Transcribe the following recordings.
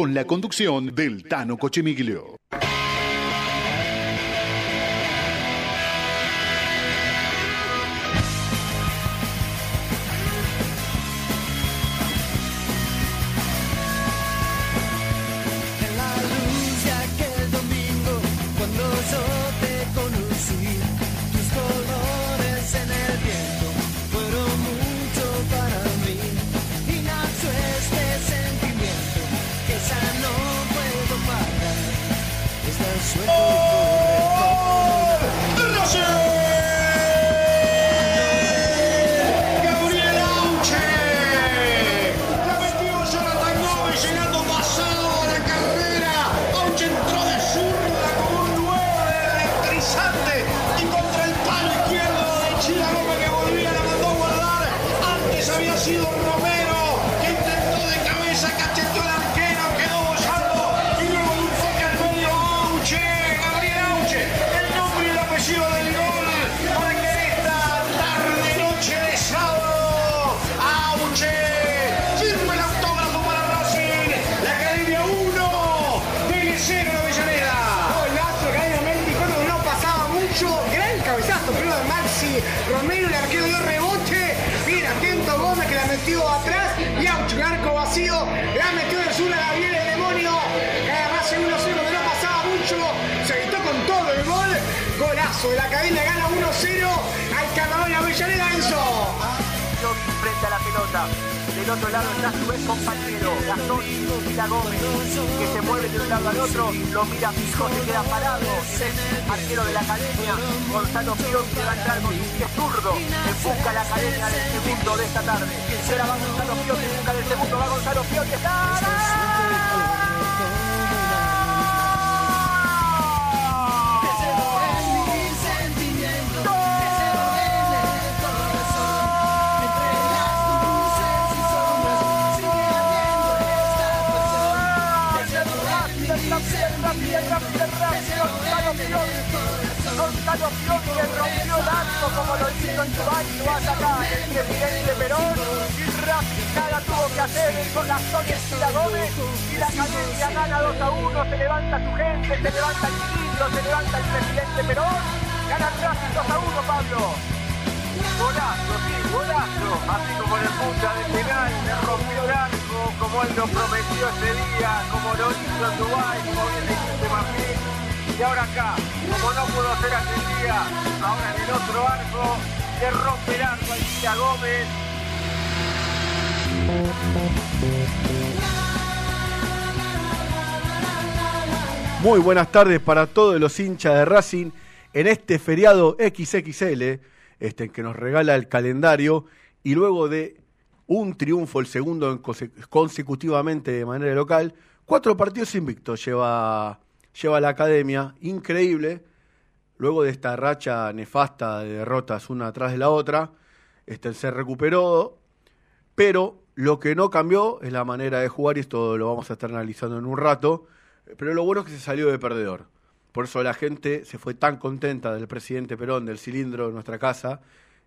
Con la conducción del Tano Cochemiglio. En Dubái, lo va a sacar el presidente Perón Racing nada tuvo que hacer con la Sonia Estila Gómez y la academia gana 2 a 1, se levanta su gente, se levanta el ministro, se levanta el presidente Perón, gana Racing 2 a 1 Pablo. Golazo, sí, golazo, así como el punta de penal, me rompió el arco, como él lo prometió ese día, como lo hizo en Dubái, como bien dijiste Martín. Y ahora acá, como no pudo hacer aquel día, ahora en el otro arco, le rompe el Gómez. Muy buenas tardes para todos los hinchas de Racing en este feriado XXL este, que nos regala el calendario y luego de un triunfo, el segundo en conse- consecutivamente de manera local, cuatro partidos invictos lleva, lleva la academia, increíble, luego de esta racha nefasta de derrotas una atrás de la otra, este, se recuperó, pero lo que no cambió es la manera de jugar y esto lo vamos a estar analizando en un rato, pero lo bueno es que se salió de perdedor. Por eso la gente se fue tan contenta del presidente Perón, del cilindro de nuestra casa,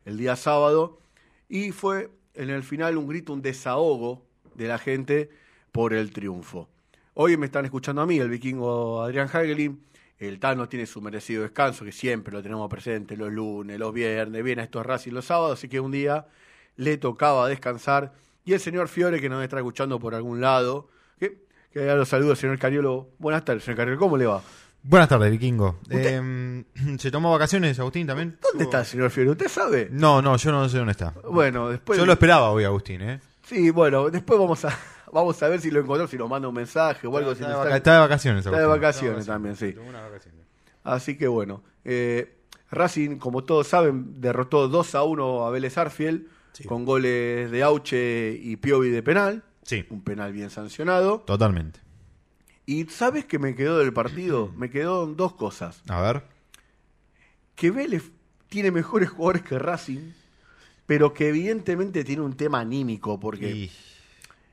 el día sábado, y fue en el final un grito, un desahogo de la gente por el triunfo. Hoy me están escuchando a mí, el vikingo Adrián Hagelin, el Tano tiene su merecido descanso, que siempre lo tenemos presente los lunes, los viernes, viene a estos Racing los sábados, así que un día le tocaba descansar. Y el señor Fiore, que nos está escuchando por algún lado, que, que ya lo saludo, señor Cariolo. Buenas tardes, señor Cariolo, ¿cómo le va? Buenas tardes, vikingo. Eh, ¿Se tomó vacaciones, Agustín, también? ¿Dónde está el señor Fiore? ¿Usted sabe? No, no, yo no sé dónde está. Bueno, después... Yo lo esperaba hoy, Agustín, ¿eh? Sí, bueno, después vamos a, vamos a ver si lo encontró, si nos manda un mensaje o algo. si Está de, nos vaca- está de vacaciones, Está de vacaciones también, sí. Vacaciones. Así que bueno, eh, Racing, como todos saben, derrotó 2 a 1 a Vélez Arfiel con goles de Auche y Piovi de penal. Sí, Un penal bien sancionado. totalmente. Y ¿sabes qué me quedó del partido? Me quedó dos cosas. A ver. Que Vélez tiene mejores jugadores que Racing, pero que evidentemente tiene un tema anímico, porque Y-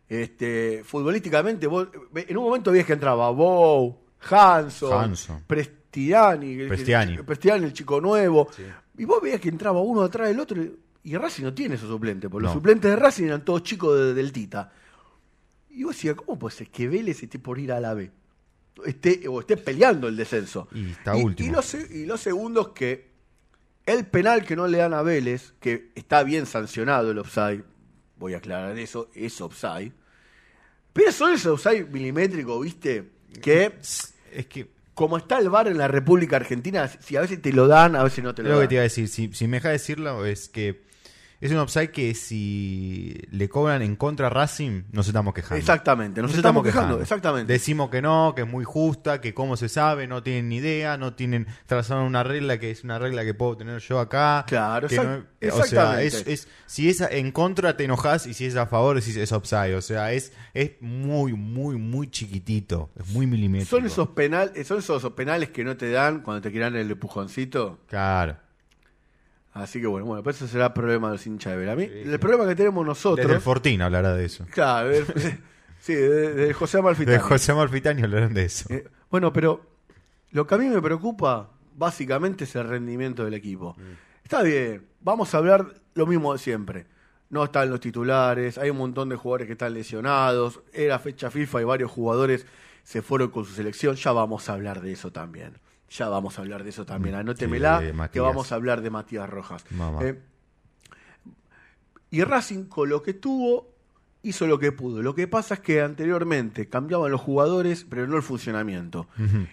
este, futbolísticamente, vos- en un momento veías que entraba Bow, Hanson, Hanson. Prestiani, el- Prestiani. el, Prestiani, el chico nuevo, y vos veías que entraba uno atrás del otro, y Racing no tiene esos suplentes, porque los suplentes de Racing eran todos chicos de- del Tita. Y vos decías, ¿cómo puede ser que Vélez esté por ir a la B? Esté, o esté peleando el descenso. Y está último. Y los, y los segundos que el penal que no le dan a Vélez, que está bien sancionado el offside, voy a aclarar eso, es offside. Pero son ese offside milimétrico, ¿viste? Que Es que como está el VAR en la República Argentina, si a veces te lo dan, a veces no te lo lo que dan. te iba a decir, si, si me deja decirlo, es que es un offside que si le cobran en contra a Racing, nos estamos quejando. Exactamente, nos estamos quejando, exactamente. Decimos que no, que es muy justa, que cómo se sabe, no tienen ni idea, no tienen trazaron una regla que es una regla que puedo tener yo acá. Claro, que exact- no- o sea, es, es- si es en contra te enojas y si es a favor decís es offside. O sea, es, es muy, muy, muy chiquitito, es muy milimétrico. Son esos penales, son esos penales que no te dan cuando te quieran el empujoncito. Claro. Así que bueno, bueno, pues eso será problema de los hinchas de Belami. El problema que tenemos nosotros. Desde el Fortín hablará de eso. Claro, sí, de, de José Amalfitani. De José Amalfitani hablarán de eso. Eh, bueno, pero lo que a mí me preocupa básicamente es el rendimiento del equipo. Está bien, vamos a hablar lo mismo de siempre. No están los titulares, hay un montón de jugadores que están lesionados, era fecha FIFA y varios jugadores se fueron con su selección, ya vamos a hablar de eso también. Ya vamos a hablar de eso también. Anótemela Sí, de que vamos a hablar de Matías Rojas. Mamá. Eh, y Racing con lo que tuvo hizo lo que pudo. Lo que pasa es que anteriormente cambiaban los jugadores, pero no el funcionamiento.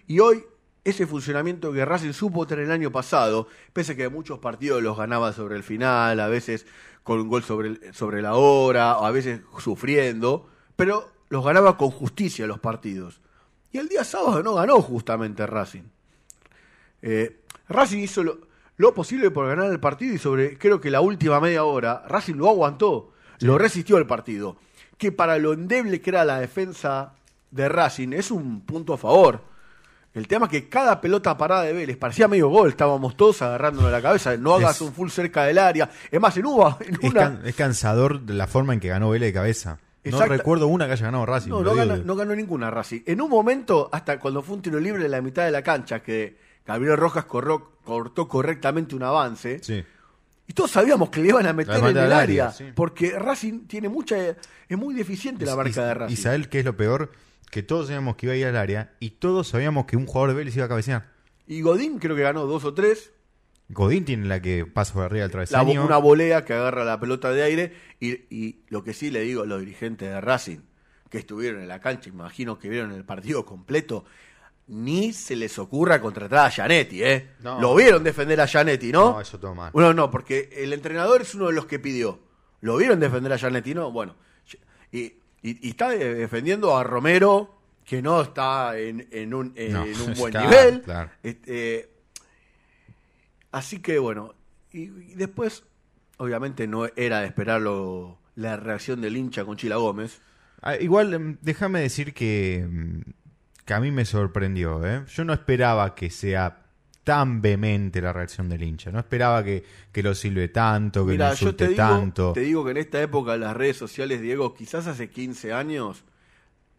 Y hoy ese funcionamiento que Racing supo tener el año pasado, pese a que muchos partidos los ganaba sobre el final, a veces con un gol sobre, el- sobre la hora, o a veces sufriendo, pero los ganaba con justicia los partidos. Y el día sábado no ganó justamente Racing. Eh, Racing hizo lo, lo posible por ganar el partido y sobre, creo que la última media hora, Racing lo aguantó, lo resistió el partido. Que para lo endeble que era la defensa de Racing es un punto a favor. El tema es que cada pelota parada de Vélez parecía medio gol, estábamos todos agarrándonos la cabeza, no hagas Es- un full cerca del área. Es más, en Uva, en Es, una, can- es cansador la forma en que ganó Vélez de cabeza. Exacta- No recuerdo una que haya ganado Racing. No, no, de- no ganó ninguna Racing. En un momento, hasta cuando fue un tiro libre en la mitad de la cancha, que Gabriel Rojas corró- cortó correctamente un avance, Sí. y todos sabíamos que le iban a meter en el área, área, sí. porque Racing tiene mucha... Es muy deficiente la marca y, de Racing. Y sabés qué es lo peor? Que todos sabíamos que iba a ir al área y todos sabíamos que un jugador de Vélez iba a cabecear. Y Godín creo que ganó dos o tres, Godín tiene la que pasa por arriba del la, travesaño. una volea que agarra la pelota de aire, y, y lo que sí le digo a los dirigentes de Racing, que estuvieron en la cancha, imagino que vieron el partido completo, ni se les ocurra contratar a Gianetti, ¿eh? No. Lo vieron defender a Gianetti, ¿no? No, eso todo mal. Bueno, no, porque el entrenador es uno de los que pidió. ¿Lo vieron defender a Gianetti? No, bueno. Y, y- y está eh, defendiendo a Romero, que no está en, en un, en No, un buen nivel. claro. Este, así que bueno. Y, y después, obviamente, no era de esperarlo la reacción del hincha con Chila Gómez. Ah, igual, em, déjame decir que, mm, que a mí me sorprendió. ¿eh? Yo no esperaba que sea tan vehemente la reacción del hincha. No esperaba que, que lo silbe tanto, que lo yo insulte te digo, tanto. te digo que en esta época las redes sociales, Diego, quizás hace 15 años,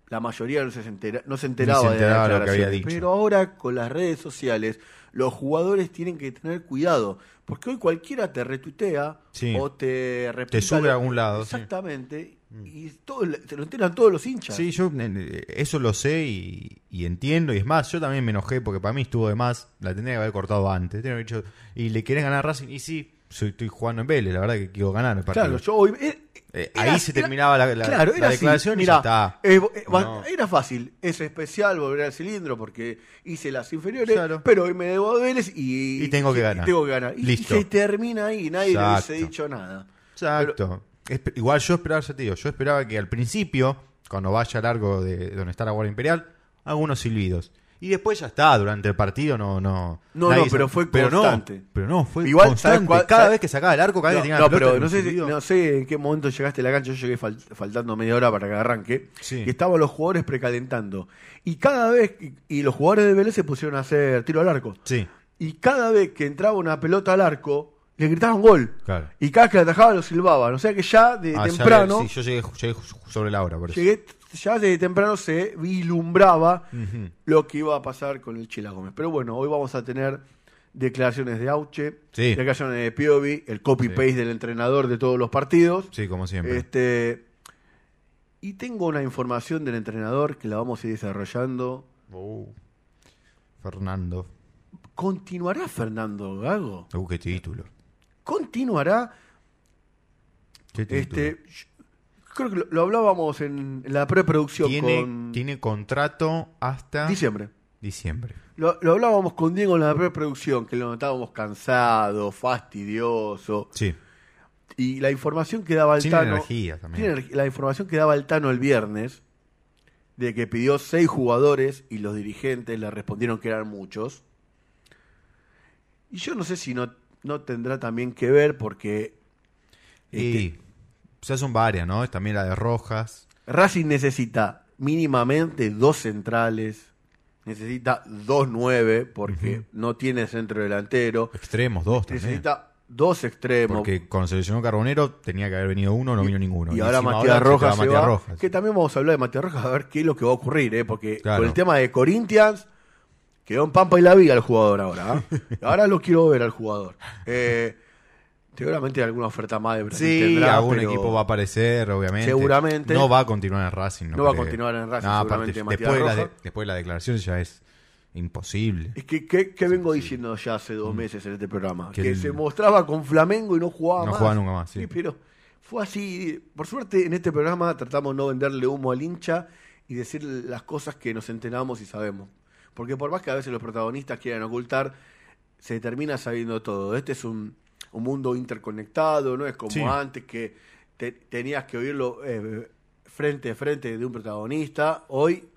la mayoría no se, entera- no se enteraba, Ni se enteraba de lo las que había dicho. Pero ahora con las redes sociales, los jugadores tienen que tener cuidado. Porque hoy cualquiera te retuitea Sí. o te replica sube lo- a algún lado, sí. Exactamente. Y todo, se lo enteran todos los hinchas. Sí, yo eh, eso lo sé y, y entiendo. Y es más, yo también me enojé porque para mí estuvo de más. La tendría que haber cortado antes. Dicho, y le querés ganar a Racing. Y sí, soy, estoy jugando en Vélez. La verdad que quiero ganar el partido. Claro, yo hoy. eh, Eh, era- ahí se era- terminaba la, la- claro, la era así. declaración y ya está. eh, eh, No. Era fácil. Es especial volver al cilindro porque hice las inferiores, Claro. pero hoy me debo a Vélez y, Y tengo que ganar. tengo que ganar. Y, Listo. y se termina ahí, nadie le Exacto. hubiese dicho nada. Exacto. Igual yo esperaba, ya te digo, yo esperaba que al principio, cuando vaya largo de donde está la Guardia Imperial, algunos silbidos. Y después ya está, durante el partido no... No, No, no, pero fue pero no, constante. pero no, fue Igual, constante. ¿sabes cuál- cada sabes- vez que sacaba el arco, cada vez No, que tenía no, la pelota, pero no sé, si- silbido. no sé en qué momento llegaste a la cancha. Yo llegué fal- faltando media hora para que arranque. Sí. Y estaban los jugadores precalentando. Y cada vez. Y, y los jugadores de Vélez se pusieron a hacer tiro al arco. Sí, Y cada vez que entraba una pelota al arco, le gritaban gol. claro. Y cada que la atajaba lo silbaban. O sea que ya de Ah, ya temprano. le- sí, yo llegué, llegué sobre la hora, por eso. llegué, ya desde temprano se vislumbraba lo que iba a pasar con el Chila Gómez. Pero bueno, hoy vamos a tener declaraciones de Auche, Sí. declaraciones de Piovi, el copy-paste del entrenador de todos los partidos. Sí, como siempre. Este, Y tengo una información del entrenador que la vamos a ir desarrollando. Uh, Fernando. ¿Continuará Fernando Gago? Uh, qué título. ¿Continuará? Este, creo que lo, lo hablábamos en, en la preproducción tiene, con tiene contrato hasta diciembre. diciembre. Lo, lo hablábamos con Diego en la preproducción, que lo notábamos cansado, fastidioso. Sí. Y la información que daba el Tiene Tano. energía también. la información que daba el Tano el viernes, de que pidió seis jugadores y los dirigentes le respondieron que eran muchos. Y yo no sé si no, no tendrá también que ver porque Y este, ya son varias, ¿no? Es también la de Rojas. Racing necesita mínimamente dos centrales, necesita dos nueve porque no tiene centro delantero, Extremos, dos también. necesita dos extremos. Porque cuando se lesionó Carbonero tenía que haber venido uno, no vino ninguno. Y ahora Matías Rojas, Matías Rojas. que también vamos a hablar de Matías Rojas a ver qué es lo que va a ocurrir, ¿eh? porque Claro. con el tema de Corinthians quedó en Pampa y la Viga el jugador ahora. ¿ah? ahora lo quiero ver al jugador. Eh, seguramente alguna oferta más de Brasil Sí, tendrá, algún pero equipo va a aparecer, obviamente. Seguramente. No va a continuar en Racing. No, No va a continuar en Racing, No, seguramente, después, de la de- después de la declaración ya es imposible. Es que, ¿qué, qué vengo diciendo ya hace dos meses en este programa? Mm. Que Que, el- se mostraba con Flamengo y no jugaba No más. jugaba nunca más, sí. pero fue así. Por suerte, en este programa tratamos de no venderle humo al hincha y decir las cosas que nos enteramos y sabemos. Porque por más que a veces los protagonistas quieran ocultar, se termina sabiendo todo. Este es un, un mundo interconectado, no es como Sí. antes que te- tenías que oírlo eh, frente a frente de un protagonista. Hoy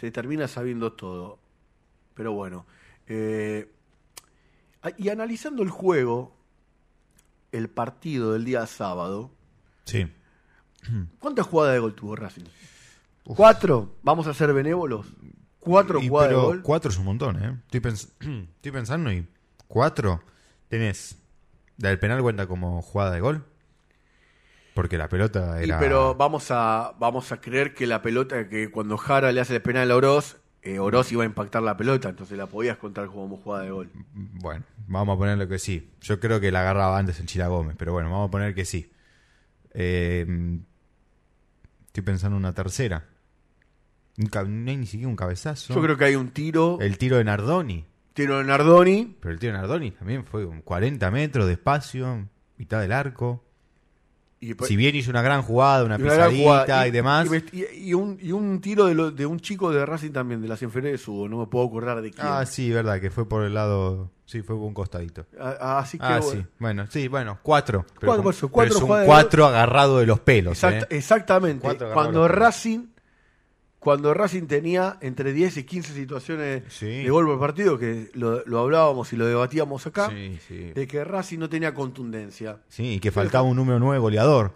se termina sabiendo todo. Pero bueno. eh, y analizando el juego, el partido del día sábado, Sí. ¿cuántas jugadas de gol tuvo Racing? ¿Cuatro? ¿Vamos a ser benévolos? ¿Cuatro Y jugadas de pero cuatro es un montón, ¿eh? Estoy, pens- estoy pensando y cuatro tenés. La del penal cuenta como jugada de gol. Porque la pelota Y pero vamos a, vamos a creer que la pelota, que cuando Jara le hace el penal a Oroz, eh, Oroz iba a impactar la pelota, entonces la podías contar como jugada de gol. Bueno, vamos a ponerle que sí. Yo creo que la agarraba antes en Chila Gómez, pero bueno, vamos a poner que sí. Eh, estoy pensando en una tercera. No hay ni siquiera un cabezazo. Yo creo que hay un tiro, El tiro de Nardoni. tiro de Nardoni, Pero el tiro de Nardoni también fue un 40 metros de espacio, mitad del arco. y, Si bien hizo una gran jugada, una y una pisadita jugada. y, demás. Y, un, y un tiro de, lo- de un chico de Racing también, de las inferiores Subo, no me puedo acordar de quién. Ah, sí, verdad, que fue por el lado. Sí, fue por un costadito. Ah, Así que Ah, bueno. sí. Bueno, sí, bueno, cuatro. Pero Cuatro, pero cuatro es un cuatro agarrado de los pelos. Exact- ¿eh? Exactamente. Cuatro Cuando. Racing, cuando Racing tenía entre 10 y 15 situaciones Sí. de gol por partido, que lo, lo hablábamos y lo debatíamos acá, Sí, sí. de que Racing no tenía contundencia. Sí, y que faltaba un número 9 goleador.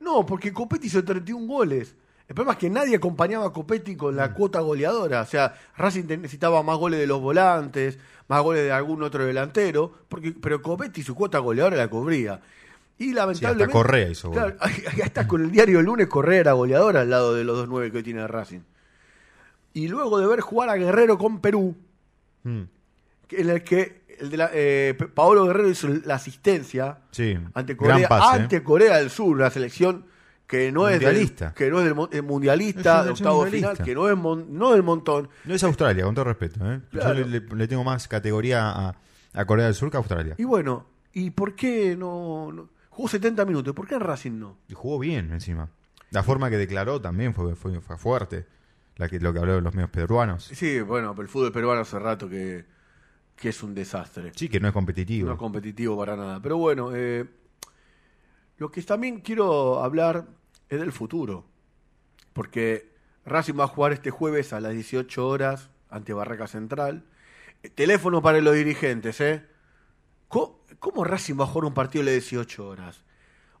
No, porque Copetti hizo 31 goles. El problema es que nadie acompañaba a Copetti con Mm. la cuota goleadora. O sea, Racing necesitaba más goles de los volantes, más goles de algún otro delantero, porque, pero Copetti su cuota goleadora la cubría. Y lamentablemente. Correa hizo gol. Claro, está con el diario el lunes, Correa era goleadora al lado de los dos nueve que hoy tiene Racing. Y luego de ver jugar a Guerrero con Perú, Mm, que- en el que el de la, eh, Paolo Guerrero hizo la asistencia Sí, ante Corea, pase. ¿eh? ante Corea del Sur, una selección que no es Mundialista. del, que no es del mon- eh, Es mundialista, de octavo mundialista. final, que no es mon- no del montón. No es Australia, con todo respeto. ¿eh? Claro. Yo le, le- le tengo más categoría a, a Corea del Sur que a Australia. Y bueno, ¿y por qué no, no- jugó 70 minutos? ¿Por qué en Racing no? Y jugó bien encima. La forma que declaró también fue, fue, fue fuerte. La que, lo que habló de los medios peruanos. Sí, bueno, pero el fútbol peruano hace rato que, que es un desastre. Sí, que no es competitivo. No es competitivo para nada. Pero bueno, eh, lo que también quiero hablar es del futuro. Porque Racing va a jugar este jueves a las 18 horas ante Barraca Central. Eh, teléfono para los dirigentes, ¿eh? ¿Cómo, cómo Racing va a jugar un partido las 18 horas?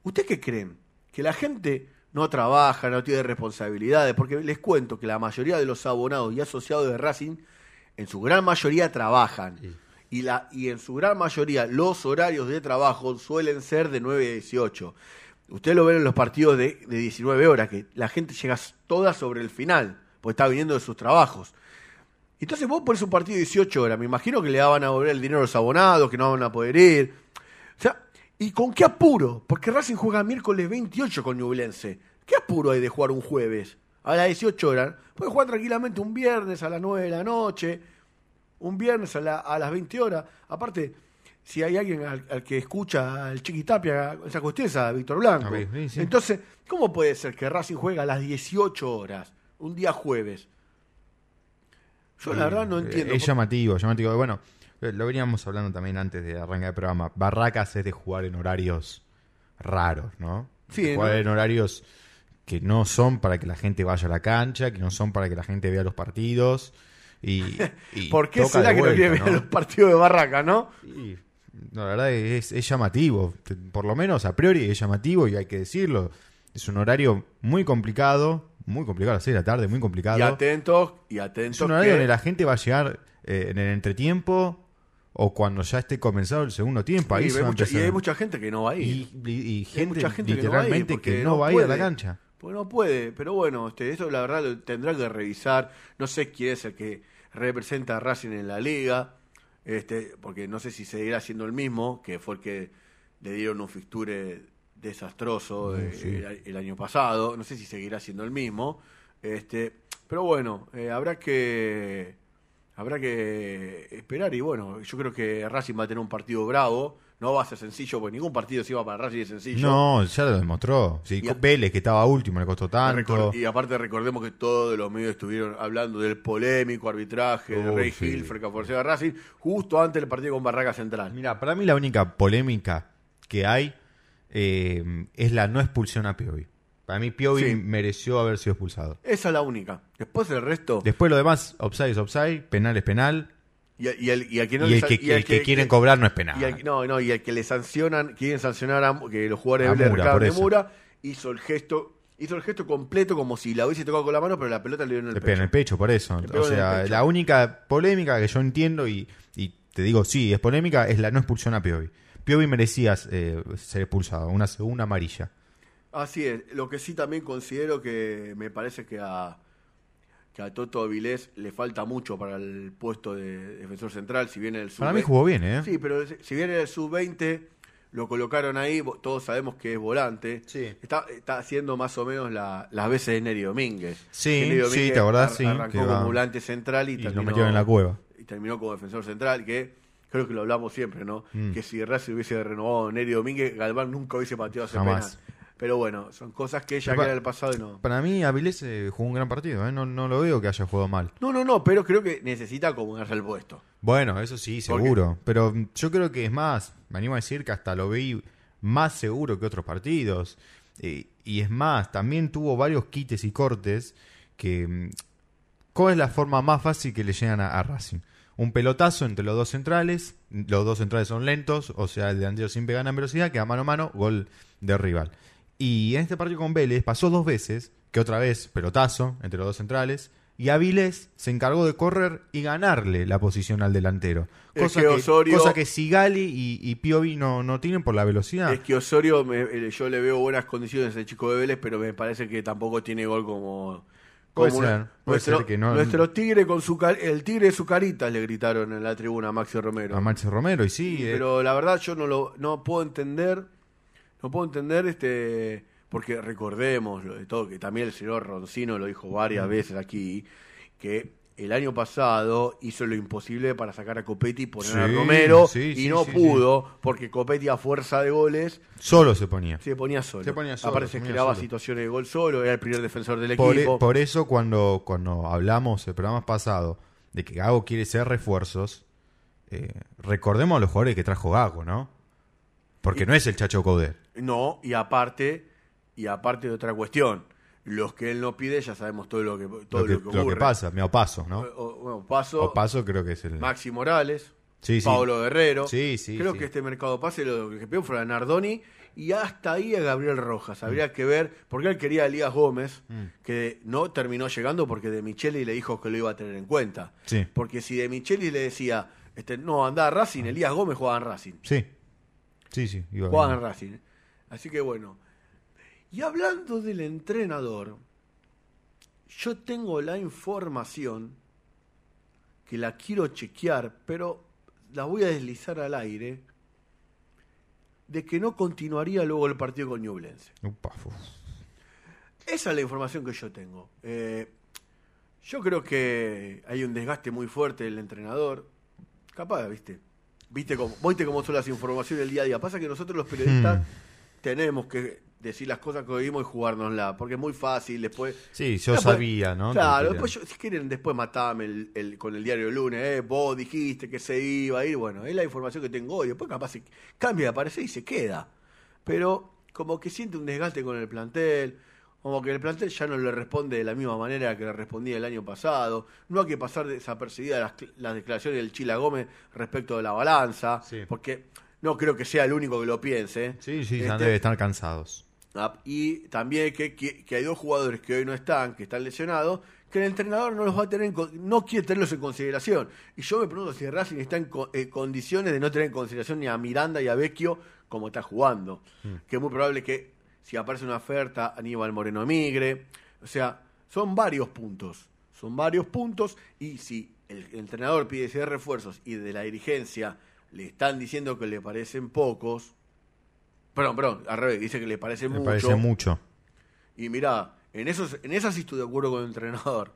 ¿Ustedes qué creen? ¿Que la gente no trabaja, no tiene responsabilidades? Porque les cuento que la mayoría de los abonados y asociados de Racing, en su gran mayoría trabajan. Y, la, y en su gran mayoría los horarios de trabajo suelen ser de 9 a 18. Ustedes lo ven en los partidos de, de 19 horas, que la gente llega toda sobre el final, porque está viniendo de sus trabajos. Entonces vos pones un partido de 18 horas, me imagino que le van a volver el dinero a los abonados, que no van a poder ir. O sea, ¿y con qué apuro? Porque Racing juega miércoles 28 con Ñublense. ¿Qué apuro hay de jugar un jueves a las 18 horas? Puede jugar tranquilamente un viernes a las 9 de la noche, un viernes a, la- a las 20 horas. Aparte, si hay alguien al, al que escucha al Chiquitapia, esa cuestión es a Víctor Blanco. Ok, sí, sí. Entonces, ¿cómo puede ser que Racing juega a las 18 horas, un día jueves? Yo la verdad no Eh, entiendo. Es llamativo, llamativo. Bueno, eh, lo veníamos hablando también antes de arrancar el programa. Barracas es de jugar en horarios raros, ¿no? Sí, De jugar ¿no? en horarios que no son para que la gente vaya a la cancha, que no son para que la gente vea los partidos. Y, y ¿Por qué será que no quiere ver los partidos de Barraca, no? Y, la verdad es, es llamativo, por lo menos a priori es llamativo y hay que decirlo. Es un horario muy complicado, muy complicado a las 6 de la tarde, muy complicado. Y atentos, y Es atentos. un horario que- donde la gente va a llegar eh, en el entretiempo o cuando ya esté comenzado el segundo tiempo. Ahí y, se hay mucha, y hay mucha gente que no va a ir. Y, y- y Hay gente, literalmente que no, va a ir a la cancha. Pues no puede, pero bueno, este, eso la verdad lo tendrá que revisar. No sé quién es el que representa a Racing en la liga, este, porque no sé si seguirá siendo el mismo, que fue el que le dieron un fixture desastroso eh, el, el año pasado. No sé si seguirá siendo el mismo. Este, pero bueno, eh, habrá que habrá que esperar y bueno, yo creo que Racing va a tener un partido bravo. No va a ser sencillo, porque ningún partido se iba para Racing es sencillo. No, ya lo demostró. Sí, Y a- Vélez, que estaba último, le costó tanto. Y aparte recordemos que todos los medios estuvieron hablando del polémico arbitraje de Uy, Rey sí. Hill frente a Forcega Racing justo antes del partido con Barraca Central. Mira, para mí la única polémica que hay eh, es la no expulsión a Piovi. Para mí Piovi Sí. mereció haber sido expulsado. Esa es la única. Después el resto. Después lo demás, offside es offside, penal es penal. Y, y el, y que no y el el quieren cobrar no es penal. y al- no, no, y el que le sancionan, quieren sancionar a que los jugadores de Mura, de. Mura, hizo el gesto, hizo el gesto completo como si la hubiese tocado con la mano, pero la pelota le dio en el Le pega en pecho. el pecho, por eso. Le O el sea, pecho. la única polémica que yo entiendo y, y te digo, sí, es polémica, es la no expulsión a Piovi. Piovi merecía eh, ser expulsado, una segunda amarilla. Así es. Lo que sí también considero que me parece que a, que a Toto Avilés le falta mucho para el puesto de defensor central, si bien el sub Para mí jugó bien, ¿eh? Sí, pero si- bien en el sub-20 lo colocaron ahí, todos sabemos que es volante. Sí. Está, está haciendo más o menos la- las veces de Neri Domínguez. Sí, Neri sí, Domínguez ¿te acordás? ar- Sí, Arrancó que como va- volante central y, y lo terminó, metieron en la cueva. Y terminó como defensor central, que creo que lo hablamos siempre, ¿no? Mm. Que si Racing hubiese renovado a Neri Domínguez, Galván nunca hubiese pateado ese penal. Pero bueno, son cosas que ya Pero pa- quedan en el pasado y no. Para mí, Avilés eh, jugó un gran partido, ¿eh? No, no lo veo que haya jugado mal. No, no, no, pero creo que necesita acomodarse al puesto. Bueno, eso sí, seguro. Pero yo creo que es más, me animo a decir que hasta lo vi más seguro que otros partidos. Eh, y es más, también tuvo varios quites y cortes que... mm, ¿Cuál es la forma más fácil que le llegan a, a Racing? Un pelotazo entre los dos centrales, los dos centrales son lentos, o sea, el delantero siempre gana en velocidad, queda mano a mano, gol de rival. Y en este partido con Vélez pasó dos veces, que otra vez pelotazo entre los dos centrales, y Avilés se encargó de correr y ganarle la posición al delantero. Es Cosa que que, Osorio- cosa que Sigali y, y Piovi no, no tienen por la velocidad. Es que Osorio, me- eh, yo le veo buenas condiciones al chico de Vélez, pero me parece que tampoco tiene gol como. Puede ser, puede nuestro, ser que no- nuestro tigre con su el tigre de su carita le gritaron en la tribuna a Maxi Romero. A Maxi Romero, y sí. eh, pero la verdad yo no lo no puedo entender no puedo entender este porque recordemos lo de todo que también el señor Roncino lo dijo varias veces aquí que el año pasado hizo lo imposible para sacar a Copetti y poner a Sí, Romero sí, y sí, no sí, pudo porque Copetti a fuerza de goles solo se ponía. se ponía solo. Se ponía solo, Aparte se ponía creaba solo. situaciones de gol solo, era el primer defensor del Por, e- equipo. por eso cuando, cuando hablamos el programa pasado de que Gago quiere ser refuerzos, eh, recordemos a los jugadores que trajo Gago, ¿no? Porque no es el Chacho Coudet. No, y aparte, y aparte de otra cuestión, los que él no pide ya sabemos todo lo que todo Lo que, lo que, lo que ocurre. pasa, me paso, ¿no? O- bueno, paso, creo que es el... Maxi Morales, Sí, sí. Pablo Guerrero. Sí, sí, Creo sí. que este mercado pase lo que pidió fue a Nardoni y hasta ahí a Gabriel Rojas. Habría que ver, porque él quería a Elías Gómez, Mm. que no terminó llegando porque De Micheli le dijo que lo iba a tener en cuenta. Sí. Porque si De Micheli le decía, este, no, anda a Racing, Elías Gómez jugaba en Racing. Sí. Sí, sí. iba en. Racing. Así que bueno. Y hablando del entrenador, yo tengo la información que la quiero chequear, pero la voy a deslizar al aire, de que no continuaría luego el partido con Ñublense. Uf. Esa es la información que yo tengo. Eh, yo creo que hay un desgaste muy fuerte del entrenador. Capaz, ¿viste? ¿Viste cómo, ¿Viste cómo son las informaciones del día a día? Pasa que nosotros los periodistas Hmm. tenemos que decir las cosas que oímos y jugárnosla, porque es muy fácil después... Sí, yo Después- sabía, ¿no? Claro, después yo- si quieren después matame el, el- con el diario el lunes, eh, vos dijiste que se iba a ir, bueno, es la información que tengo hoy, después capaz se cambia de parecer y se queda. Pero como que siente un desgaste con el plantel, como que el plantel ya no le responde de la misma manera que le respondía el año pasado, no hay que pasar desapercibidas las, cl- las declaraciones del Chila Gómez respecto de la balanza, Sí. porque no creo que sea el único que lo piense. Sí, sí, ya Este, debe estar cansados. Y también que, que, que hay dos jugadores que hoy no están, que están lesionados, que el entrenador no los va a tener, en no quiere tenerlos en consideración. Y yo me pregunto si Racing está en co- eh, condiciones de no tener en consideración ni a Miranda y a Vecchio como está jugando. Que es muy probable que si aparece una oferta, Aníbal Moreno migre. O sea, son varios puntos. Son varios puntos y si el entrenador pide ese refuerzos y de la dirigencia le están diciendo que le parecen pocos, Perdón, perdón, al revés, dice que le parece Me mucho. parece mucho. Y mirá, en esos, en esas sí estoy de acuerdo con el entrenador.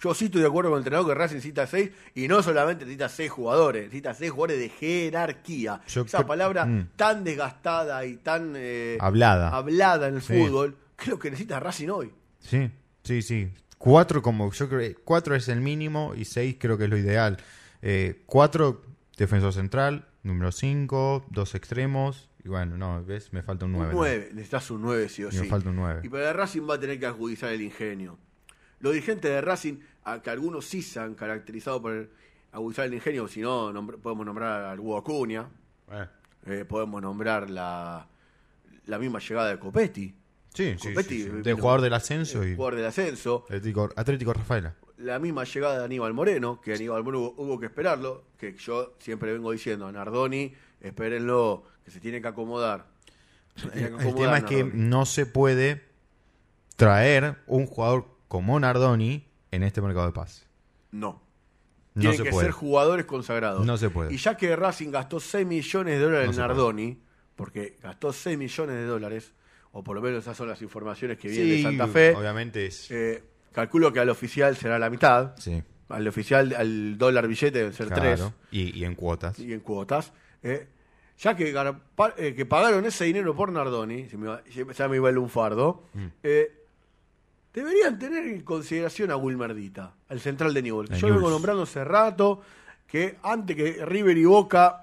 Yo sí estoy de acuerdo con el entrenador que Racing necesita seis, y no solamente necesita seis jugadores, necesita seis jugadores de jerarquía. Yo Esa creo- palabra Mm. tan desgastada y tan eh, Hablada. hablada en el Sí. fútbol, lo que necesita Racing hoy. Sí, sí, sí. Cuatro como, yo creo que cuatro es el mínimo y seis creo que es lo ideal. Eh, cuatro, defensor central, número cinco, dos extremos, y bueno, no, ves, me falta un Un nueve. ¿no? 9, necesitas un 9 sí o Y sí. me falta un nueve. Y para Racing va a tener que agudizar el ingenio. Los dirigentes de Racing, a que algunos sí se han caracterizado por agudizar el ingenio, si no, nombr- podemos nombrar al Hugo Acuña, Eh, eh, podemos nombrar la, la misma llegada de Copetti, Sí, sí, Copetti sí, sí. vino- Del jugador del ascenso y jugador del ascenso, Atlético, Atlético Rafaela. la misma llegada de Aníbal Moreno, que Aníbal Moreno hubo, hubo que esperarlo, que yo siempre vengo diciendo, Nardoni, espérenlo, que se tiene que acomodar. Que El tema es que Nardoni. no se puede traer un jugador como Nardoni en este mercado de paz. No. No Tienen se que puede. ser jugadores consagrados. No se puede. Y ya que Racing gastó 6 millones de dólares No en puede. Nardoni, porque gastó 6 millones de dólares, o por lo menos esas son las informaciones que vienen de Santa Fe, obviamente es. eh, calculo que al oficial será la mitad. sí, Al oficial, al dólar billete deben ser 3 claro. Y, y en cuotas. y en cuotas. eh, ya que, eh, que pagaron ese dinero por Nardoni, se me va- ya me iba el lunfardo, Mm. eh, deberían tener en consideración a Wilmerdita, al central de Newell. Yo vengo nombrando hace rato que antes que River y Boca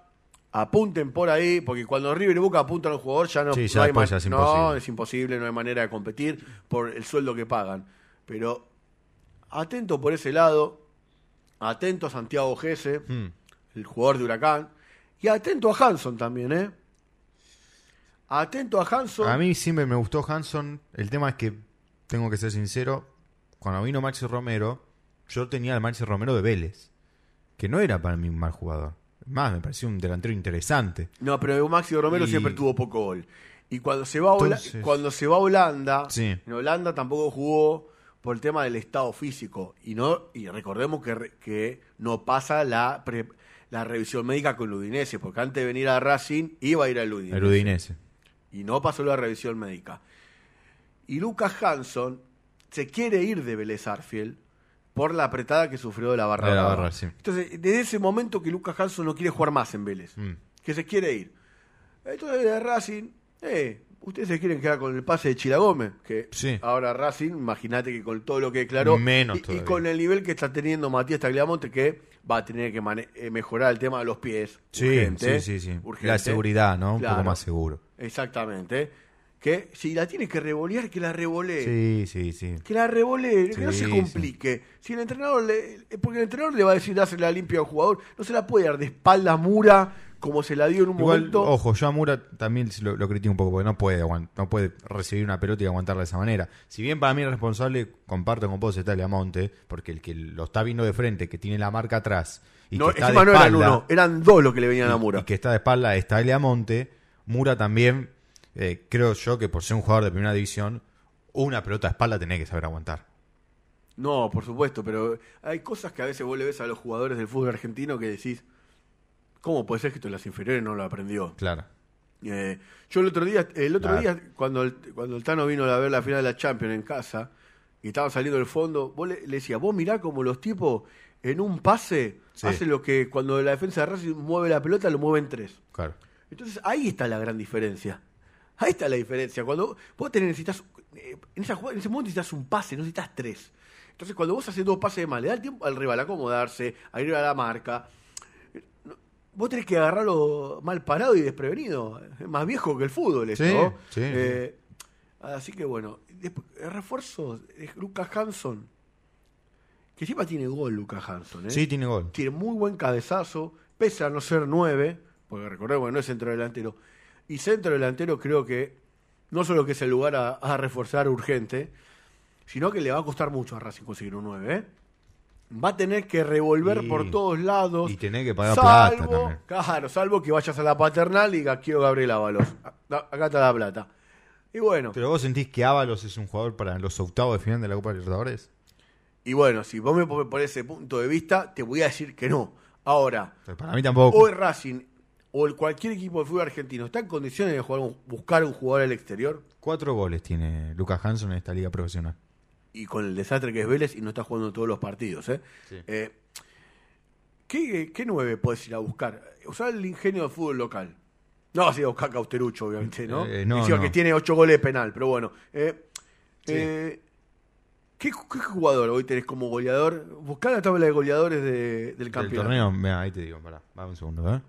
apunten por ahí, porque cuando River y Boca apuntan a un jugador ya no, Sí, no ya hay ma- ya es no, imposible. es imposible, no hay manera de competir por el sueldo que pagan. Pero atento por ese lado, atento a Santiago Gese, Mm. el jugador de Huracán, y atento a Hanson también, ¿eh? Atento a Hanson. A mí siempre me gustó Hanson. El tema es que, tengo que ser sincero, cuando vino Maxi Romero, yo tenía al Maxi Romero de Vélez, que no era para mí un mal jugador. Más, me pareció un delantero interesante. No, pero Maxi Romero Y- siempre tuvo poco gol. Y cuando se va a, Hola- Entonces- cuando se va a Holanda, Sí. en Holanda tampoco jugó por el tema del estado físico. Y no y recordemos que, que no pasa la, pre- la revisión médica con el Udinese, porque antes de venir a Racing iba a ir al Udinese. El Udinese. Y no pasó la revisión médica. Y Lucas Hanson se quiere ir de Vélez Arfield por la apretada que sufrió de la barra. De la barra, sí. Entonces, desde ese momento que Lucas Hanson no quiere jugar más en Vélez, Mm. que se quiere ir. Entonces, de Racing, eh, ustedes se quieren quedar con el pase de Chilagómez, que Sí. ahora Racing, imagínate que con todo lo que declaró, Menos y- y, con el nivel que está teniendo Matías Tagliamonte, que va a tener que eh, mejorar el tema de los pies. Sí, urgente, sí, sí, sí. urgente. La seguridad, ¿no? Un poco más seguro. Exactamente. Que si la tiene que revolear, que la revolee. Sí, sí, sí. Que la revolee, que no se complique. Si el entrenador le, porque el entrenador le va a decir darse la limpia al jugador, no se la puede dar de espalda mura como se la dio en un Igual, momento. ojo, yo a Mura también lo, lo critico un poco, porque no puede, no puede recibir una pelota y aguantarla de esa manera. Si bien para mí el responsable, comparto con vos, está Monte, porque el que lo está viendo de frente, que tiene la marca atrás, y no, que está de encima no eran uno, eran dos los que le venían a Mura. y que está de espalda está Monte, Mura también, eh, creo yo que por ser un jugador de primera división, una pelota de espalda tenés que saber aguantar. No, por supuesto, pero hay cosas que a veces vos le ves a los jugadores del fútbol argentino que decís, ¿cómo puede ser que esto en las inferiores no lo aprendió? Claro. Eh, yo el otro día, el otro Claro. día cuando el, cuando el Tano vino a ver la final de la Champions en casa y estaba saliendo del fondo, vos le, le decías, vos mirá como los tipos en un pase Sí. hacen lo que cuando la defensa de Racing mueve la pelota lo mueven tres. Claro. Entonces ahí está la gran diferencia. Ahí está la diferencia. Cuando vos tenés, necesitas, eh, en, esa en ese momento necesitas un pase, no necesitas tres. Entonces cuando vos haces dos pases de mal, le da el tiempo al rival a acomodarse, a ir a la marca. Vos tenés que agarrarlo mal parado y desprevenido. Es más viejo que el fútbol esto. Sí, sí. Eh, así que bueno. Después, el refuerzo es Lucas Hanson. Que encima tiene gol Lucas Hanson. ¿eh? Sí, tiene gol. tiene muy buen cabezazo, pese a no ser nueve, porque recordemos que no es centro delantero. Y centro delantero creo que no solo que es el lugar a, a reforzar urgente, sino que le va a costar mucho a Racing conseguir un 9. ¿eh? Va a tener que revolver por todos lados. y tener que pagar plata también. Claro, salvo que vayas a la paternal y digas, quiero Gabriel Ábalos. Acá está la plata. Y bueno, Pero vos sentís que Ábalos es un jugador para los octavos de final de la Copa Libertadores. y bueno, si vos me pones por ese punto de vista, te voy a decir que no. Ahora, Pero para mí tampoco. Hoy Racing o el cualquier equipo de fútbol argentino está en condiciones de jugar buscar un jugador al exterior Cuatro goles tiene Lucas Hanson en esta liga profesional. Y con el desastre que es Vélez y no está jugando todos los partidos. ¿eh? Sí. Eh, ¿qué, ¿Qué nueve puedes ir a buscar? Usar el ingenio de fútbol local. No a buscar Cauterucho, obviamente, ¿no? Eh, no, no. que tiene ocho goles de penal, pero bueno. Eh, Sí. eh, ¿qué, qué jugador hoy tenés como goleador? Buscá la tabla de goleadores de- del Del campeonato. torneo, mira, ahí te digo, pará, va un segundo, ¿eh?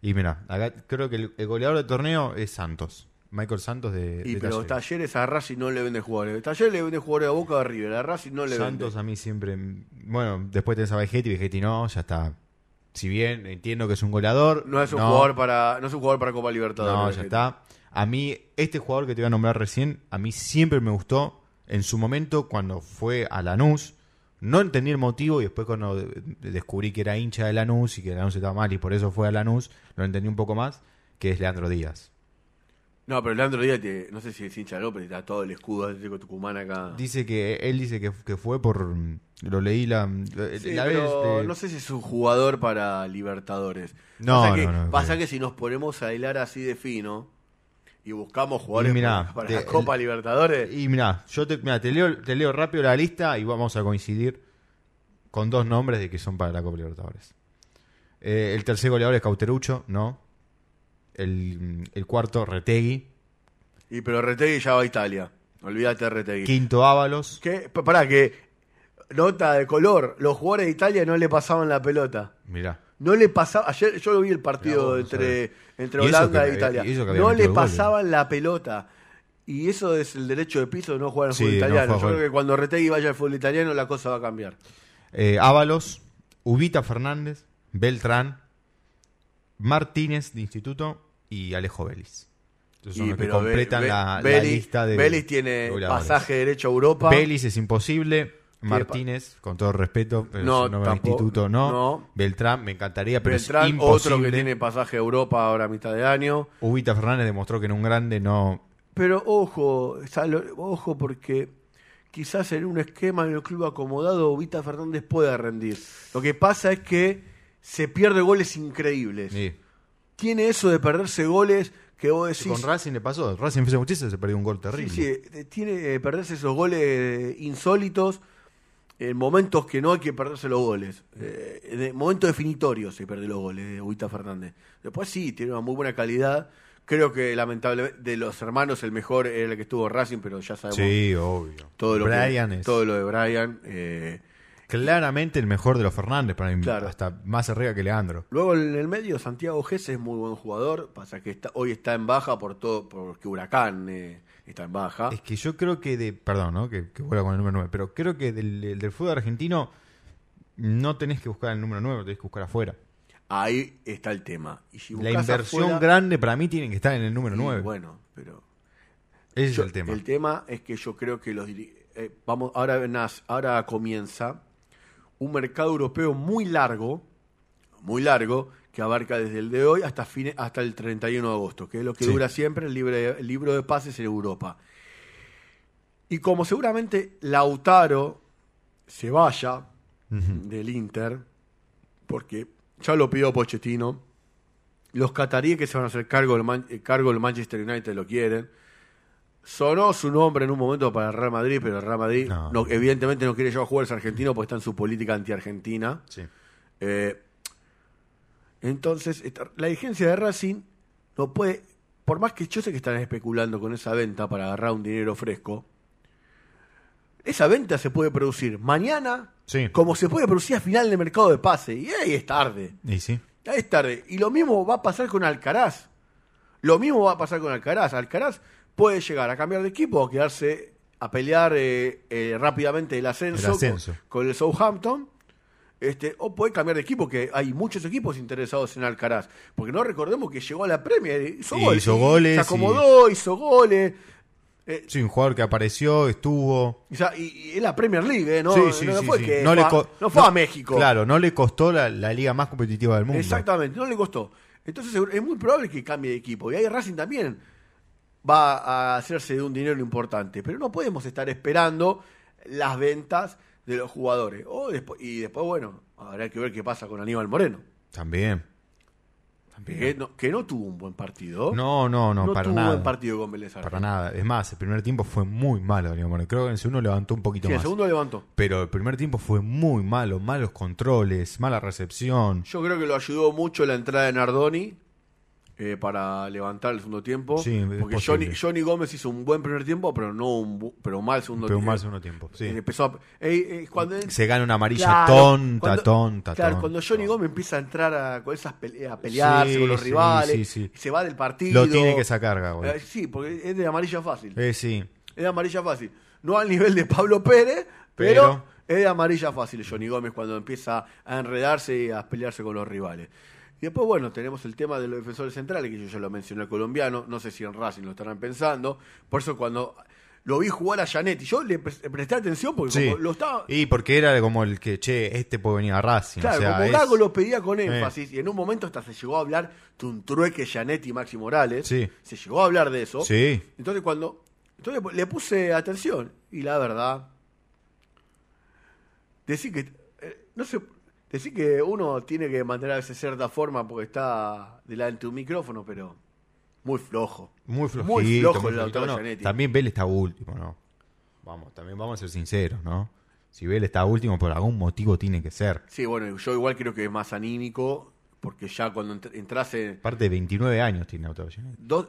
Y mira, acá creo que el, el goleador del torneo es Santos. Michael Santos de, Y de pero Talleres. Talleres a Racing no le vende jugadores. Talleres le vende jugadores a Boca o a River. A Racing no le Santos vende. a mí siempre. Bueno, después tenés a Vegetti, Vegetti no, ya está. Si bien entiendo que es un goleador. No es un jugador para no es un jugador para Copa Libertadores. No, ya está. A mí, este jugador que te voy a nombrar recién, a mí siempre me gustó. En su momento, cuando fue a Lanús, no entendí el motivo y después cuando de- de- descubrí que era hincha de Lanús y que Lanús estaba mal y por eso fue a Lanús, lo entendí un poco más, que es Leandro Díaz. No, pero Leandro Díaz, te- no sé si es hincha López, está todo el escudo de Atlético Tucumán acá. Dice que él dice que, que fue por lo leí la, Sí, la pero vez de- no sé si es un jugador para Libertadores. No, pasa que, no, no, pasa que si nos ponemos a hilar así de fino y buscamos jugadores Y mirá, para, para te- la Copa el- Libertadores, Y mira, yo te, mirá, te leo te leo rápido la lista y vamos a coincidir con dos nombres de que son para la Copa Libertadores. Eh, el tercer goleador es Cauterucho, no. El, el cuarto, Retegui. y pero Retegui ya va a Italia. Olvídate de Retegui. Quinto, Ábalos. ¿Qué? Pa- Pará, que nota de color, los jugadores de Italia no le pasaban la pelota. Mirá. No le pasaba, ayer yo lo vi el partido vos, entre, entre Holanda que- e Italia. que No le goles. pasaban la pelota. Y eso es el derecho de piso de no jugar al Sí, fútbol no italiano. yo creo que cuando Retegui vaya al fútbol italiano la cosa va a cambiar. Eh, Ábalos, Ubita Fernández, Beltrán, Martínez de Instituto y Alejo Vélez. Entonces son Y, los que Be- completan Be- la, lista de. Vélez tiene pasaje derecho a Europa. Vélez es imposible. Martínez, con todo respeto, pero No, de tampoco, instituto no. no. Beltrán, me encantaría, pero Beltrán, es imposible. otro que tiene pasaje a Europa ahora a mitad de año. Ubita Fernández demostró que en un grande no. Pero ojo, Salo- ojo porque quizás en un esquema en el club acomodado Vita Fernández pueda rendir. Lo que pasa es que se pierde goles increíbles. Sí. Tiene eso de perderse goles que vos decís... Con Racing le pasó. Racing en Justicia se perdió un gol Sí, terrible. sí, eh, tiene eh, perderse esos goles eh, insólitos en momentos que no hay que perderse los goles. Eh, en el momento definitorio se pierde los goles de Huita Fernández. Después sí, tiene una muy buena calidad. Creo que lamentablemente de los hermanos el mejor era el que estuvo Racing, pero ya sabemos Sí, obvio. todo lo que- Brian es todo lo de Brian. eh. Claramente el mejor de los Fernández para mí. Claro. Hasta más arriba que Leandro. Luego en el medio Santiago Gese es muy buen jugador, pasa que está, hoy está en baja por todo porque Huracán eh, está en baja. Es que yo creo que de. Perdón, ¿no? Que, que vuelva con el número 9. Pero creo que del, del fútbol argentino no tenés que buscar el número 9, lo tenés que buscar afuera. Ahí está el tema. Y si La inversión afuera- grande para mí tiene que estar en el número Y 9. Bueno, pero Ese yo- es el tema. El tema es que yo creo que los eh, vamos ahora ahora comienza un mercado europeo muy largo, muy largo que abarca desde el de hoy hasta fine- hasta el 31 de agosto, que es lo que Sí. dura siempre el, libre- el libro de pases en Europa. Y como seguramente Lautaro se vaya del Inter, porque ya lo pidió Pochettino, Los cataríes que se van a hacer cargo del, Man- eh, cargo del Manchester United lo quieren. Sonó su nombre en un momento para el Real Madrid, pero el Real Madrid No. no, evidentemente no quiere llevar a jugadores argentinos porque está en su política anti-argentina. Sí. Eh, entonces, esta- la dirigencia de Racing no puede, por más que yo sé que están especulando con esa venta para agarrar un dinero fresco, esa venta se puede producir mañana Sí. como se puede producir a final de mercado de pase. Y ahí es tarde. Y sí. Ahí es tarde. Y lo mismo va a pasar con Alcaraz. Lo mismo va a pasar con Alcaraz. Alcaraz puede llegar a cambiar de equipo o quedarse a pelear eh, eh, rápidamente el ascenso, El ascenso. Con, con el Southampton. Este, o puede cambiar de equipo, que hay muchos equipos interesados en Alcaraz. Porque no recordemos que llegó a la Premier, hizo Y goles. hizo goles Se acomodó, hizo goles. Eh, Sí, un jugador que apareció, estuvo. o sea, y, y es la Premier League, ¿eh? No, sí, sí, no sí, fue sí. que no fue, le a, co- no fue a México. Claro, no le costó la, la liga más competitiva del mundo. Exactamente, no le costó. Entonces es muy probable que cambie de equipo. Y ahí Racing también va a hacerse de un dinero importante. Pero no podemos estar esperando las ventas de los jugadores. O después, y después, bueno, habrá que ver qué pasa con Aníbal Moreno. También. Que no, que no tuvo un buen partido. No, no, no, para tuvo un buen partido con Vélez Para nada. Es más, el primer tiempo fue muy malo, Daniel Moreno. Creo que en el segundo levantó un poquito Sí, el más. segundo levantó. Pero el primer tiempo fue muy malo, malos controles, mala recepción. Yo creo que lo ayudó mucho la entrada de Nardoni eh, para levantar el segundo tiempo. Sí, porque. Johnny, Johnny Gómez hizo un buen primer tiempo, pero no un bu- pero mal segundo Pero tiempo. mal segundo tiempo, sí. Eh, empezó a- eh, eh, cuando él- Se gana una amarilla Claro, tonta, cuando- tonta, Claro, tonta. cuando Johnny Gómez empieza a entrar a, con esas pele- a pelearse Sí, con los rivales, se va del partido. Lo tiene que sacar, Gago. Sí, porque es de amarilla fácil. Sí. Es de amarilla fácil. No al nivel de Pablo Pérez, pero, Pero- es de amarilla fácil Johnny Gómez cuando empieza a enredarse y a pelearse con los rivales. Y después, bueno, tenemos el tema de los defensores centrales, que yo ya lo mencioné al colombiano, no sé si en Racing lo estarán pensando. Por eso cuando lo vi jugar a Janetti, yo le pre- presté atención porque Sí. como lo estaba... Y porque era como el que, che, este puede venir a Racing. Claro, o sea, como es- Gago lo pedía con énfasis, y en un momento hasta se llegó a hablar de un trueque Janetti y Maxi Morales. Sí. Se llegó a hablar de eso. Sí. Entonces cuando. Entonces le puse atención. Y la verdad. Decir que. eh, no sé. Decir que uno tiene que mantenerse cierta forma porque está delante de un micrófono, pero. Muy flojo. Muy flojito. Muy flojo muy el. No. También Vélez está último, ¿no? Vamos, también vamos a ser sinceros, ¿no? Si Vélez está último, por algún motivo tiene que ser. Sí, bueno, yo igual creo que es más anímico. Porque ya cuando entr- entrase. Aparte de 29 años tiene Lautaro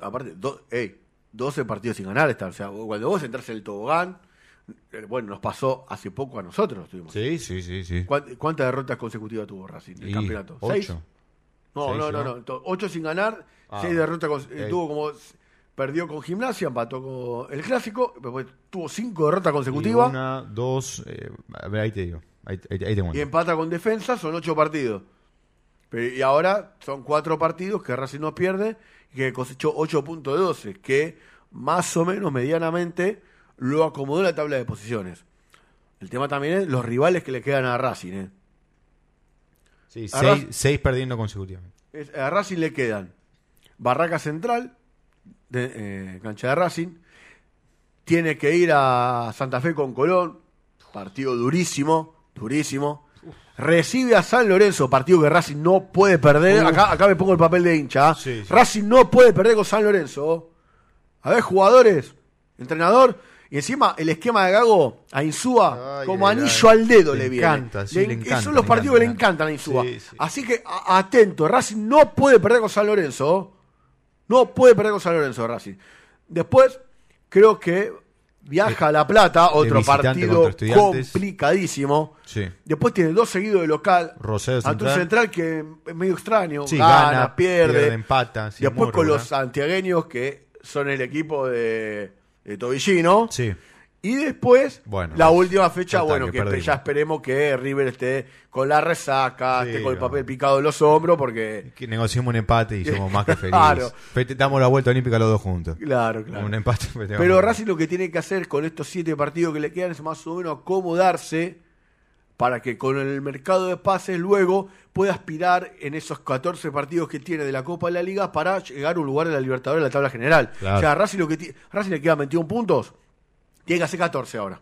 aparte, do- ey, 12 partidos sin ganar está. O sea, cuando vos entras en el tobogán. Eh, Bueno, nos pasó hace poco a nosotros. Sí, sí, sí, sí. ¿Cuán- ¿Cuántas derrotas consecutivas tuvo Racing en el campeonato? ¿Seis? Ocho. No, Seis, no, no, ¿no? Ocho sin ganar, Ah, seis derrotas. eh. Tuvo como. Perdió con Gimnasia, empató con el Clásico, después tuvo cinco derrotas Y consecutivas Una, dos, eh, a ver, ahí te digo. Ahí, ahí- ahí te y empata con Defensa, son ocho partidos. Pero- y ahora son cuatro partidos que Racing no pierde y que cosechó 8 puntos de 12, que más o menos medianamente lo acomodó en la tabla de posiciones. El tema también es los rivales que le quedan a Racing. ¿eh? Sí, a seis, Ra- seis perdiendo consecutivamente. Es- a Racing le quedan Barraca Central, de, eh, cancha de Racing. Tiene que ir a Santa Fe con Colón, partido durísimo, durísimo. Recibe a San Lorenzo, partido que Racing no puede perder. Acá, acá me pongo el papel de hincha. ¿ah? Sí, sí. Racing no puede perder con San Lorenzo. A ver, jugadores, entrenador. Y encima el esquema de Gago a Insúa, Ay, como ay, anillo ay. al dedo Le le, viene. encanta, sí, le encanta, Son los partidos que le encanta. encantan a Insúa. Sí, sí. Así que a- atento, Racing no puede perder con San Lorenzo. No puede perder con San Lorenzo Racing. Después, creo que viaja a La Plata, otro partido complicadísimo. Sí. Después tiene dos seguidos de local. Rosario un Central. central que es medio extraño. Sí, gana, gana, pierde. pierde, empata, sí, Después con los santiagueños que son el equipo de, de Tobillino. Sí. Y después, Bueno, la última fecha, bueno, que ya esperemos que River esté con la resaca, Sí, esté con el papel picado en los hombros, porque. Que negociamos un empate y somos más que felices. Claro. Damos la vuelta olímpica los dos juntos. Claro, claro. Un empate. Pero Racing lo que tiene que hacer con estos siete partidos que le quedan es más o menos acomodarse para que con el mercado de pases luego pueda aspirar en esos 14 partidos que tiene de la Copa de la Liga para llegar a un lugar de la Libertadores de la tabla general. Claro. O sea, Racing, lo que Racing le quedan 21 puntos, tiene que hacer 14 ahora.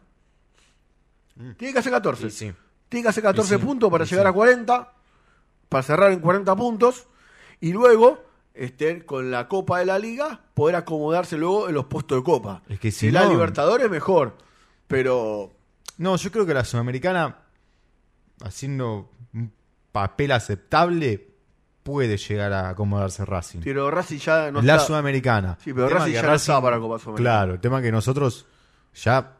Tiene que hacer 14. Mm. Sí, sí. Tiene que hacer 14 Y sí, puntos para llegar a 40, para cerrar en 40 puntos, y luego estén con la Copa de la Liga, poder acomodarse luego en los puestos de Copa. Es que si la no- Libertadores mejor, pero No, yo creo que la Sudamericana, haciendo un papel aceptable, puede llegar a acomodarse Racing. pero Racing ya no la está- Sudamericana. Sí, pero Racing ya no está para Copa Sudamericana. Claro, el tema que nosotros ya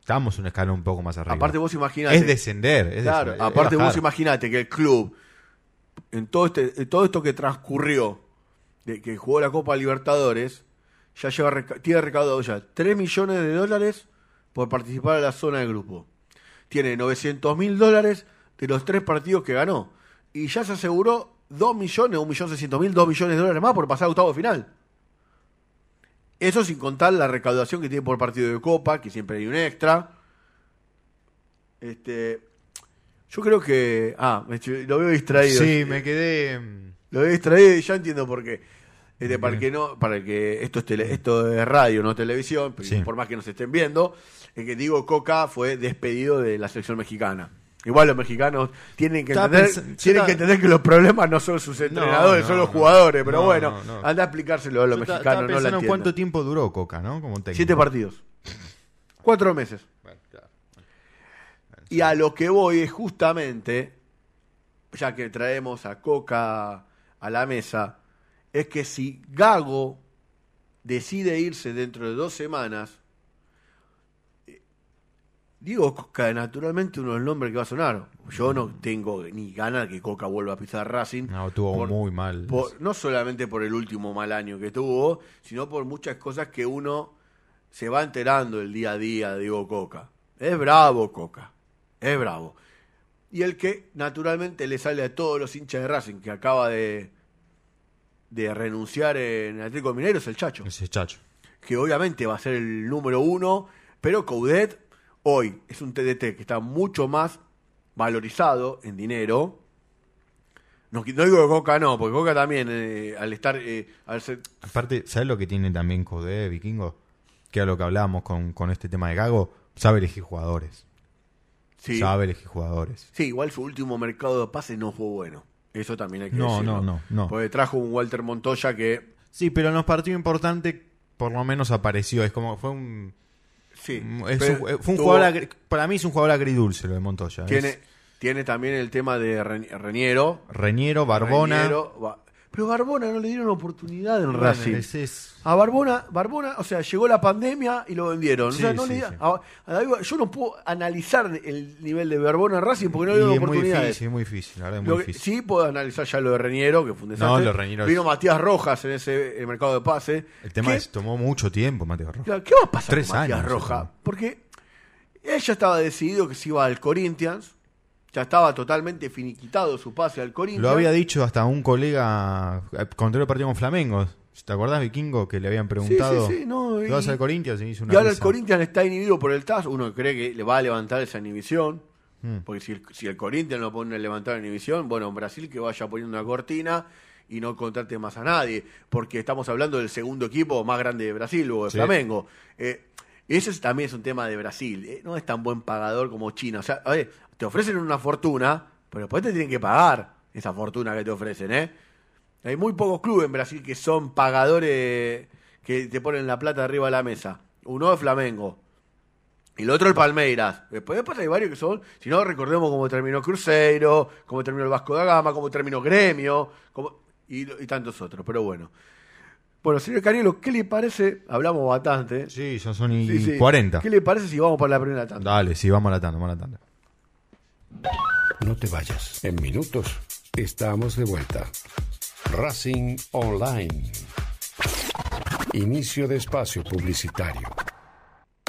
estamos un escalón un poco más arriba. Aparte vos imaginate. es descender. Es Claro, descender, es aparte vos imaginate que el club, en todo, este, en todo esto que transcurrió, de que jugó la Copa Libertadores, ya lleva, tiene recaudado ya 3 millones de dólares por participar en la zona de grupo. Tiene 900 mil dólares de los tres partidos que ganó. Y ya se aseguró 2 millones, 1 millón 600 mil, 2 millones de dólares más por pasar a octavo final. Eso sin contar la recaudación que tiene por partido de Copa, que siempre hay un extra. Este, yo creo que. Ah, me lo veo distraído. Sí, me quedé. mm, Lo veo distraído y ya entiendo por qué. Este, para el que no, para el que esto es tele- esto es radio, no televisión, Sí. por más que nos estén viendo, es que Diego Coca fue despedido de la selección mexicana. Igual los mexicanos tienen que entender, tienen que entender que los problemas no son sus entrenadores, no, son los jugadores, pero No, bueno, no, no. anda a explicárselo a los yo mexicanos, no cuánto tiempo duró Coca, ¿no? Como técnico. Siete partidos. Cuatro meses. Bueno, claro. Y a lo que voy es justamente, ya que traemos a Coca a la mesa, es que si Gago decide irse dentro de dos semanas, eh, digo Coca, naturalmente uno de los nombres que va a sonar. Yo no tengo ni ganas de que Coca vuelva a pisar Racing. No, tuvo por- muy mal. por- no solamente por el último mal año que tuvo, sino por muchas cosas que uno se va enterando el día a día de Diego Coca. Es bravo Coca, es bravo. Y el que naturalmente le sale a todos los hinchas de Racing que acaba de, de renunciar en el Atlético Minero es el Chacho, Ese chacho. que obviamente va a ser el número uno, pero Coudet hoy es un TDT que está mucho más valorizado en dinero. No, no digo que Coca no, porque Coca también, eh, al estar, eh, al ser, Aparte, ¿sabes lo que tiene también Code, Vikingo? Que a lo que hablábamos con, con este tema de Gago, sabe elegir jugadores. sí, Sabe elegir jugadores. sí, igual su último mercado de pases no fue bueno. Eso también hay que No, decirlo. no, no, no. Porque trajo un Walter Montoya que, Sí, pero en los partidos importantes por lo menos apareció. Es como fue un... sí, es pero un- fue un tuvo- jugador agri- para mí es un jugador agridulce lo de Montoya. Es tiene, tiene también el tema de Re- Reñero. Reñero, Barbona. Reñero, pero Barbona no le dieron oportunidad en Bueno, Racing. es- A Barbona, Barbona, o sea, llegó la pandemia y lo vendieron. Sí, o sea, no sí, le- sí. a- a David- yo no puedo analizar el nivel de Barbona en Racing porque no le dieron es oportunidades. difícil, muy difícil, la verdad es Lo muy que- difícil. sí puedo analizar ya lo de Reñero, que fue un desastre. No, lo de Reñero es- Vino Matías Rojas en ese mercado de pase. El tema ¿Qué- es tomó mucho tiempo, Mateo Rojas. ¿Qué va a pasar Tres con Matías años, Rojas? Porque él ya estaba decidido que se iba al Corinthians. Ya estaba totalmente finiquitado su pase al Corinthians. Lo había dicho hasta un colega eh, cuando el partido con Flamengo. ¿Te acordás, Vikingo, que le habían preguntado? sí, no, ¿Te y- vas al Corinthians? Y hizo una Y ahora el. Corinthians está inhibido por el TAS. Uno cree que le va a levantar esa inhibición. Mm. Porque si el, si el Corinthians lo pone a levantar la inhibición, bueno, en Brasil que vaya poniendo una cortina y no contrate más a nadie. Porque estamos hablando del segundo equipo más grande de Brasil, o de Sí. Flamengo. Eh, ese es- también es un tema de Brasil. eh, no es tan buen pagador como China. O sea, a ver, te ofrecen una fortuna, pero después te tienen que pagar esa fortuna que te ofrecen, ¿eh? Hay muy pocos clubes en Brasil que son pagadores que te ponen la plata arriba de la mesa. Uno es Flamengo. Y el otro el Palmeiras. Después, después hay varios que son, si no recordemos cómo terminó Cruzeiro, cómo terminó el Vasco da Gama, cómo terminó Gremio, cómo- y, y tantos otros. Pero bueno. Bueno, señor Cariolo, ¿qué le parece? Hablamos bastante. Sí, ya son y Sí, sí. 40. ¿Qué le parece si vamos para la primera tanda? Dale, sí, vamos a la tanda, vamos a la tanda. No te vayas. En minutos estamos de vuelta. Racing Online. Inicio de espacio publicitario.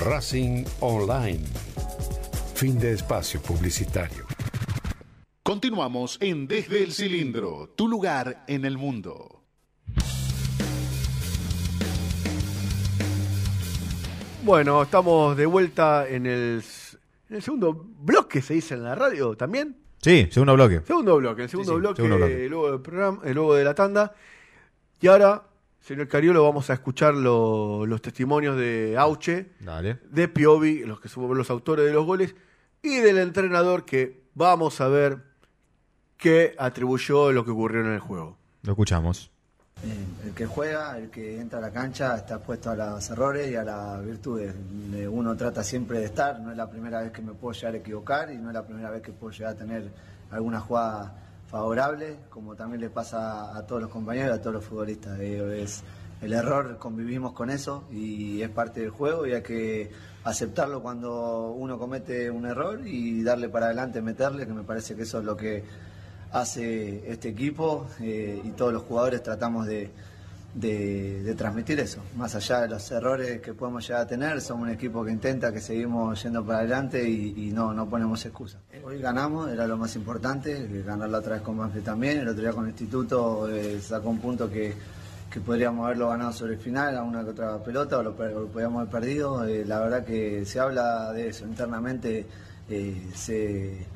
Racing Online. Fin de espacio publicitario. Continuamos en Desde el Cilindro, tu lugar en el mundo. Bueno, estamos de vuelta en el, en el segundo bloque, se dice en la radio también. Sí, segundo bloque. Segundo bloque, el segundo, Sí, sí, bloque, segundo bloque. Luego, del programa, eh, luego de la tanda. Y ahora, señor Cariolo, vamos a escuchar lo- los testimonios de Auche, Dale. de Piovi, los que son los autores de los goles, y del entrenador que vamos a ver qué atribuyó lo que ocurrió en el juego. Lo escuchamos. Eh, El que juega, el que entra a la cancha, está expuesto a los errores y a las virtudes. Eh, Uno trata siempre de estar, no es la primera vez que me puedo llegar a equivocar y no es la primera vez que puedo llegar a tener alguna jugada favorable, como también le pasa a todos los compañeros, a todos los futbolistas. Es el error, convivimos con eso y es parte del juego y hay que aceptarlo cuando uno comete un error y darle para adelante, meterle, que me parece que eso es lo que hace este equipo eh, y todos los jugadores tratamos de, de- transmitir eso. Más allá de los errores que podemos llegar a tener, somos un equipo que intenta, que seguimos yendo para adelante y, no, no ponemos excusas. Hoy ganamos, era lo más importante, eh, ganar la otra vez con Banfield también, el otro día con el Instituto eh, sacó un punto que, que podríamos haberlo ganado sobre el final, a una que otra pelota, o lo, lo podríamos haber perdido. Eh, la verdad que se habla de eso internamente, eh, se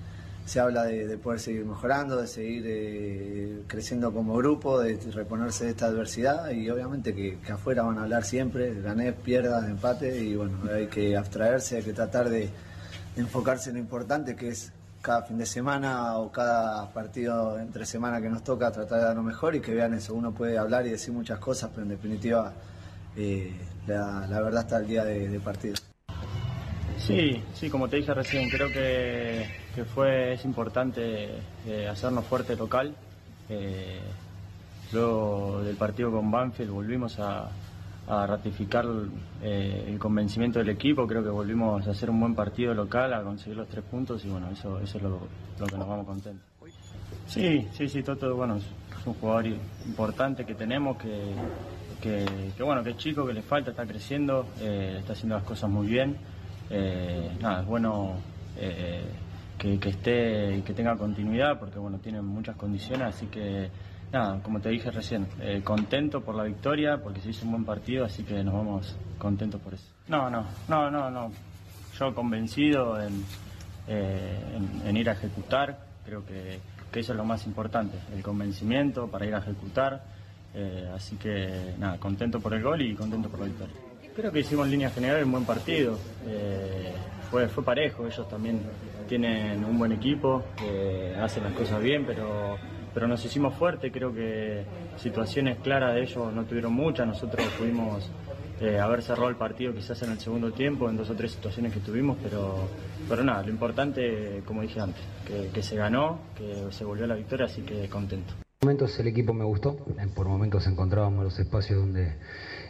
se habla de, de poder seguir mejorando, de seguir eh, creciendo como grupo, de reponerse de esta adversidad y obviamente que, afuera van a hablar siempre, gané, pierdas, empate y bueno, hay que abstraerse, hay que tratar de, enfocarse en lo importante que es cada fin de semana o cada partido entre semana que nos toca tratar de dar lo mejor y que vean eso, uno puede hablar y decir muchas cosas, pero en definitiva eh, la, la verdad está el día de, de partido. Sí, sí, como te dije recién, creo que, que fue, es importante eh, hacernos fuerte local. Eh, luego del partido con Banfield volvimos a, ratificar eh, el convencimiento del equipo, creo que volvimos a hacer un buen partido local, a conseguir los tres puntos y bueno, eso, es lo, que nos vamos contentos. Sí, sí, sí, Toto, bueno, es un jugador importante que tenemos, que, que, bueno, que es chico, que le falta, está creciendo, está haciendo las cosas muy bien. Eh, nada, es bueno eh, que, esté y que tenga continuidad porque bueno, tiene muchas condiciones, así que nada, como te dije recién, eh, contento por la victoria, porque se hizo un buen partido, así que nos vamos contentos por eso. No, no, no, no, no. Yo convencido en, en- ir a ejecutar, creo que, que eso es lo más importante, el convencimiento para ir a ejecutar. así que nada, contento por el gol y contento por la victoria. Creo que hicimos en línea general un buen partido. eh, fue, fue parejo, ellos también tienen un buen equipo, eh, hacen las cosas bien, pero, pero nos hicimos fuerte. Creo que situaciones claras de ellos no tuvieron muchas. Nosotros pudimos eh, haber cerrado el partido quizás en el segundo tiempo, en dos o tres situaciones que tuvimos, pero, pero nada, lo importante, como dije antes, que, se ganó, que se volvió la victoria, así que contento. Momentos el equipo me gustó, por momentos encontrábamos los espacios donde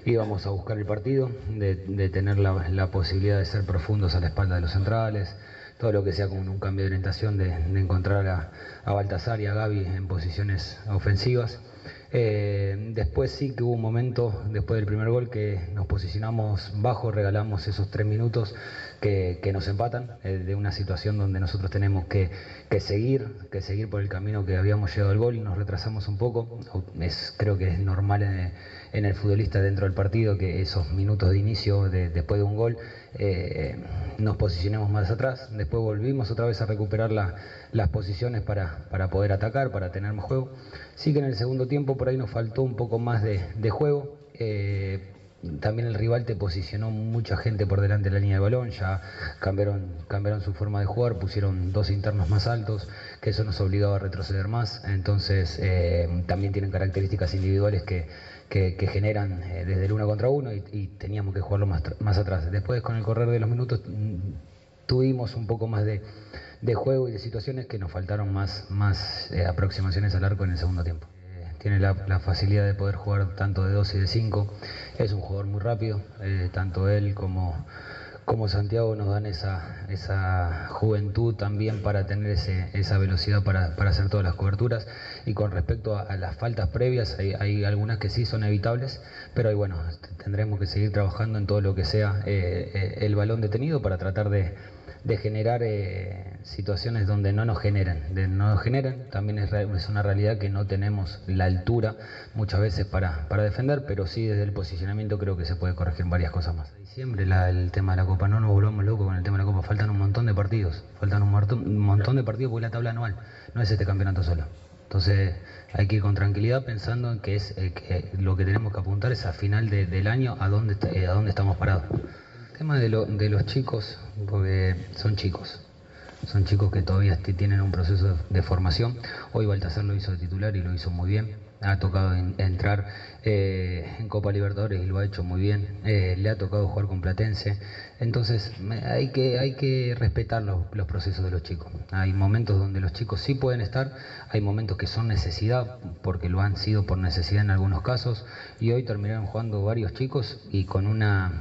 íbamos a buscar el partido, de, de tener la, posibilidad de ser profundos a la espalda de los centrales, todo lo que sea como un cambio de orientación, de, de encontrar a, a Baltasar y a Gaby en posiciones ofensivas. Eh, después sí que hubo un momento, después del primer gol, que nos posicionamos bajo, regalamos esos tres minutos que, nos empatan, eh, de una situación donde nosotros tenemos que, que seguir, que seguir por el camino que habíamos llegado al gol, nos retrasamos un poco, es, creo que es normal en, en el futbolista dentro del partido que esos minutos de inicio de- después de un gol eh, nos posicionemos más atrás, después volvimos otra vez a recuperar la- las posiciones para, para poder atacar, para tener más juego. Sí que en el segundo tiempo por ahí nos faltó un poco más de, de juego. eh, también el rival te posicionó mucha gente por delante de la línea de balón, ya cambiaron, cambiaron su forma de jugar, pusieron dos internos más altos, que eso nos obligaba a retroceder más. Entonces eh, también tienen características individuales que, que, generan eh, desde el uno contra uno y, teníamos que jugarlo más, más atrás. Después con el correr de los minutos mm, tuvimos un poco más de, de juego y de situaciones que nos faltaron más, más eh, aproximaciones al arco en el segundo tiempo. Eh, Tiene la, facilidad de poder jugar tanto de 2 y de 5. Es un jugador muy rápido, tanto él como, como Santiago nos dan esa, esa juventud también para tener ese, esa velocidad para, para hacer todas las coberturas. Y con respecto a, las faltas previas, hay, hay algunas que sí son evitables, pero ahí, bueno, tendremos que seguir trabajando en todo lo que sea eh, eh, el balón detenido para tratar de, de generar eh, situaciones donde no nos generen, de no nos generen, también es, es una realidad que no tenemos la altura muchas veces para, para defender, pero sí desde el posicionamiento creo que se puede corregir varias cosas más. Diciembre la- el tema de la Copa, no nos volvamos locos con el tema de la Copa, faltan un montón de partidos, faltan un, montón- un montón de partidos porque la tabla anual no es este campeonato solo. Entonces hay que ir con tranquilidad pensando en que es eh, lo que tenemos que apuntar es a final de- del año a dónde, eh, a dónde estamos parados. Tema de, lo- de los chicos, porque son chicos, son chicos que todavía tienen un proceso de, formación. Hoy Baltasar lo hizo de titular y lo hizo muy bien. Ha tocado en- entrar eh, en Copa Libertadores y lo ha hecho muy bien. Eh, le ha tocado jugar con Platense. Entonces hay que, hay que respetar los procesos de los chicos. Hay momentos donde los chicos sí pueden estar, hay momentos que son necesidad, porque lo han sido por necesidad en algunos casos. Y hoy terminaron jugando varios chicos y con una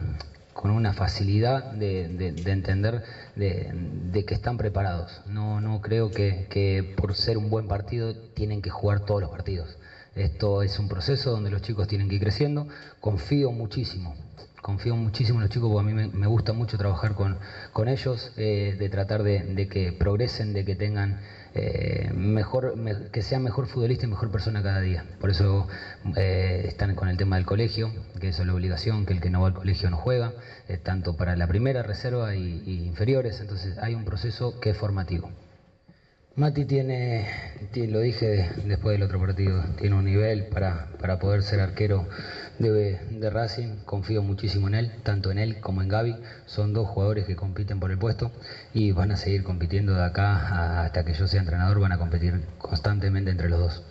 con una facilidad de, de- de entender de, que están preparados. No, no creo que, por ser un buen partido tienen que jugar todos los partidos. Esto es un proceso donde los chicos tienen que ir creciendo. Confío muchísimo, confío muchísimo en los chicos porque a mí me, gusta mucho trabajar con, con ellos, eh, de tratar de que progresen, de que tengan eh, mejor, me- que sean mejor futbolista y mejor persona cada día. Por eso eh, están con el tema del colegio, que eso es la obligación, que el que no va al colegio no juega, eh, tanto para la primera reserva y inferiores, entonces hay un proceso que es formativo. Mati tiene, ti- lo dije después del otro partido, tiene un nivel para, para poder ser arquero de, de Racing, confío muchísimo en él, tanto en él como en Gaby, son dos jugadores que compiten por el puesto y van a seguir compitiendo de acá hasta que yo sea entrenador, van a competir constantemente entre los dos.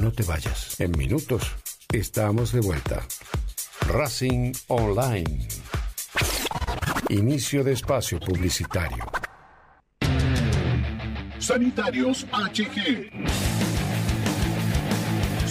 No te vayas. En minutos estamos de vuelta. Racing Online. Inicio de espacio publicitario. Sanitarios HG.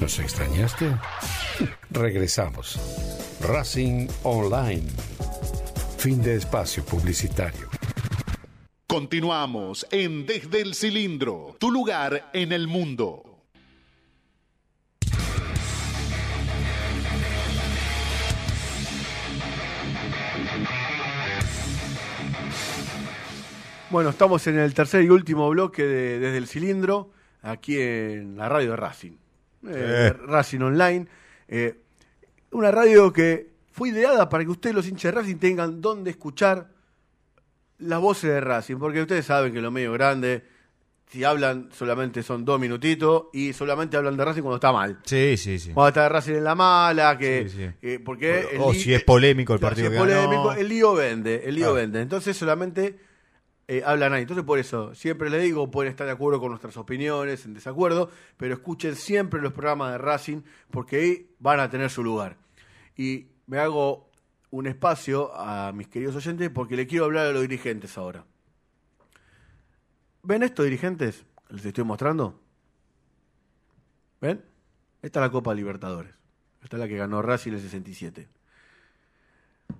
¿Nos extrañaste? Regresamos. Racing Online. Fin de espacio publicitario. Continuamos en Desde el Cilindro, tu lugar en el mundo. Bueno, estamos en el tercer y último bloque de Desde el Cilindro, aquí en la radio de Racing. Eh, Racing Online. Eh, una radio que fue ideada para que ustedes, los hinchas de Racing, tengan donde escuchar las voces de Racing. Porque ustedes saben que los medios grandes, si hablan, solamente son dos minutitos y solamente hablan de Racing cuando está mal. Sí, sí, sí. Cuando está Racing en la mala, que. Sí, sí. porque O- o si es polémico el partido si es polémico, ganó. el lío vende, el lío Claro. vende. Entonces solamente eh, hablan ahí. Entonces por eso, siempre les digo, pueden estar de acuerdo con nuestras opiniones, en desacuerdo, pero escuchen siempre los programas de Racing, porque ahí van a tener su lugar. Y me hago un espacio a mis queridos oyentes porque le quiero hablar a los dirigentes ahora. ¿Ven estos dirigentes? Les estoy mostrando. ¿Ven? Esta es la Copa Libertadores. Esta es la que ganó Racing en el 67.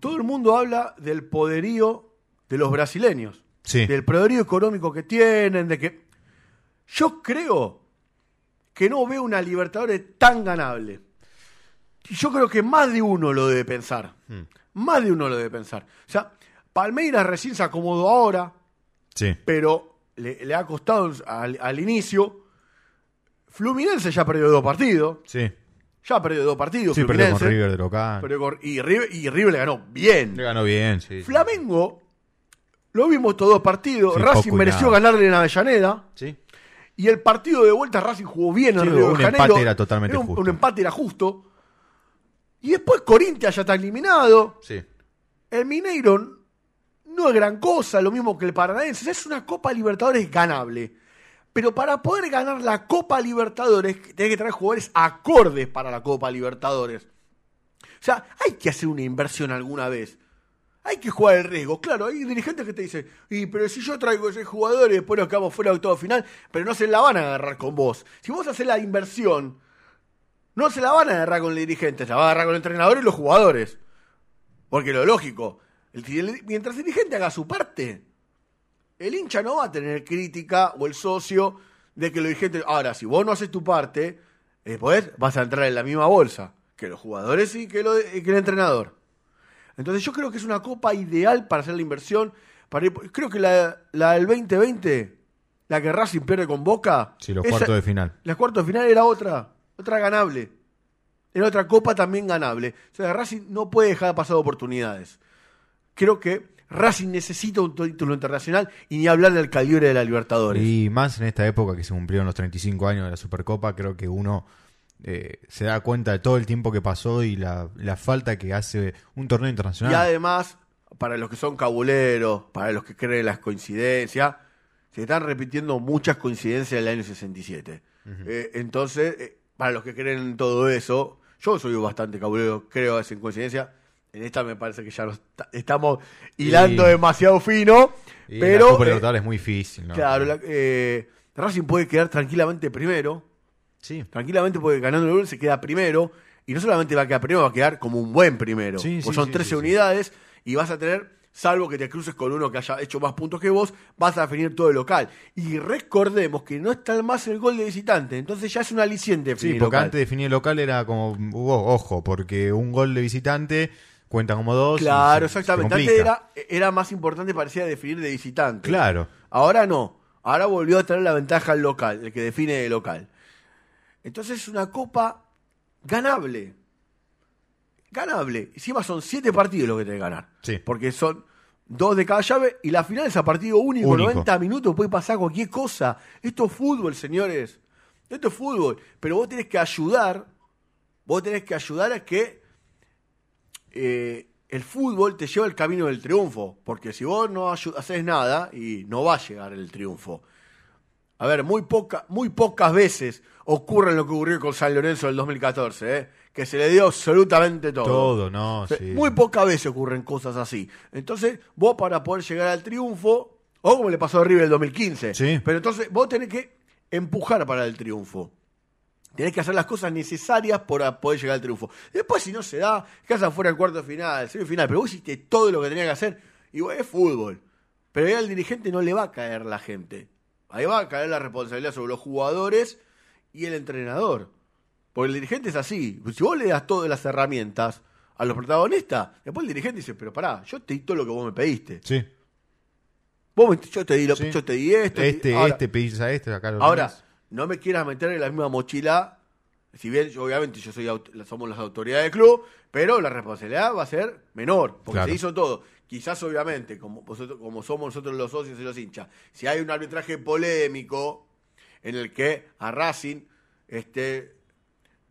Todo el mundo habla del poderío de los brasileños. Sí. Del poderío económico que tienen, de que... Yo creo que no veo una Libertadores tan ganable. Y yo creo que más de uno lo debe pensar. Hmm. Más de uno lo debe pensar. O sea, Palmeiras recién se acomodó ahora, Sí. pero le, le ha costado al, al inicio. Fluminense ya perdió dos partidos. Sí. Ya perdió dos partidos. Sí, perdió con. River de local. Con- y, River, y River le ganó bien. Le ganó bien, sí. Flamengo, lo vimos estos dos partidos. Sí, Racing mereció nada. ganarle en Avellaneda. Sí. Y el partido de vuelta Racing jugó bien en Sí, Río de un Janeiro. empate era totalmente un, justo. un empate era justo. Y después Corinthians ya está eliminado. Sí. El Mineiro no es gran cosa, lo mismo que el Paranaense. Es una Copa Libertadores ganable. Pero para poder ganar la Copa Libertadores, tenés que traer jugadores acordes para la Copa Libertadores. O sea, hay que hacer una inversión alguna vez. Hay que jugar el riesgo. Claro, hay dirigentes que te dicen, y pero si yo traigo ese jugador y después nos quedamos fuera de octavo final, pero no se la van a agarrar con vos. Si vos haces la inversión, no se la van a agarrar con el dirigente, se la van a agarrar con el entrenador y los jugadores. Porque lo lógico, el- mientras el dirigente haga su parte, el hincha no va a tener crítica o el socio de que el dirigente. Ahora, si vos no haces tu parte, después vas a entrar en la misma bolsa que los jugadores y que, lo- y que el entrenador. Entonces yo creo que es una copa ideal para hacer la inversión. Para ir- creo que la, la del 2020, la que Racing pierde con Boca. Sí, los esa- cuartos de final. La cuartos de final era otra, otra ganable. Era otra copa también ganable. O sea, Racing no puede dejar de pasar oportunidades. Creo que Racing necesita un título internacional y ni hablar del calibre de la Libertadores. Y más en esta época que se cumplieron los 35 años de la Supercopa, creo que uno eh, se da cuenta de todo el tiempo que pasó y la, la falta que hace un torneo internacional. Y además, para los que son cabuleros, para los que creen en las coincidencias, se están repitiendo muchas coincidencias del año 67. Eh, entonces, eh, para los que creen en todo eso, yo soy bastante cabulero, creo en coincidencia. En esta me parece que ya nos estamos hilando Y- demasiado fino. Y pero, la Copa eh, es muy difícil, ¿no? Claro, la- eh, Racing puede quedar tranquilamente primero. Sí. Tranquilamente puede ganando el gol, se queda primero. Y no solamente va a quedar primero, va a quedar como un buen primero. Sí, Pues sí, son sí, 13 sí, sí. unidades y vas a tener, salvo que te cruces con uno que haya hecho más puntos que vos, vas a definir todo el local. Y recordemos que no está más el gol de visitante, entonces ya es un aliciente Sí, porque local. antes de definir el local era como, ojo, porque un gol de visitante cuenta como dos. Claro, se- se exactamente. Antes era, era más importante, parecía definir de visitante. Claro. Ahora no. Ahora volvió a tener la ventaja el local, el que define el local. Entonces es una copa ganable. Ganable. Encima son siete partidos los que tenés que ganar. Sí. Porque son dos de cada llave y la final es a partido único. Único. 90 minutos puede pasar cualquier cosa. Esto es fútbol, señores. Esto es fútbol. Pero vos tenés que ayudar. Vos tenés que ayudar a que eh, el fútbol te lleva el camino del triunfo. Porque si vos no haces nada, y no va a llegar el triunfo. A ver, muy, poca, muy pocas veces ocurre lo que ocurrió con San Lorenzo del 2014, ¿eh? que se le dio absolutamente todo. Todo, no, O sea, sí. Muy pocas veces ocurren cosas así. Entonces, vos para poder llegar al triunfo, o como le pasó a River el 2015, Sí. pero entonces vos tenés que empujar para el triunfo. Tenés que hacer las cosas necesarias para poder llegar al triunfo. Después, si no se da, quedas afuera en cuarto final, semifinal, pero vos hiciste todo lo que tenías que hacer, y bueno, es fútbol. Pero ahí al dirigente no le va a caer la gente. Ahí va a caer la responsabilidad sobre los jugadores y el entrenador. Porque el dirigente es así. Si vos le das todas las herramientas a los protagonistas, después el dirigente dice, pero pará, yo te di todo lo que vos me pediste. Sí. Vos me- yo te di lo, Sí. yo te di esto. Este, ahora- este, pedís a este, acá lo Ahora, tenés. no me quieras meter en la misma mochila. Si bien, yo, obviamente, yo soy somos las autoridades del club, pero la responsabilidad va a ser menor, porque Claro. se hizo todo. Quizás, obviamente, como, vosotros- como somos nosotros los socios y los hinchas, si hay un arbitraje polémico en el que a Racing este,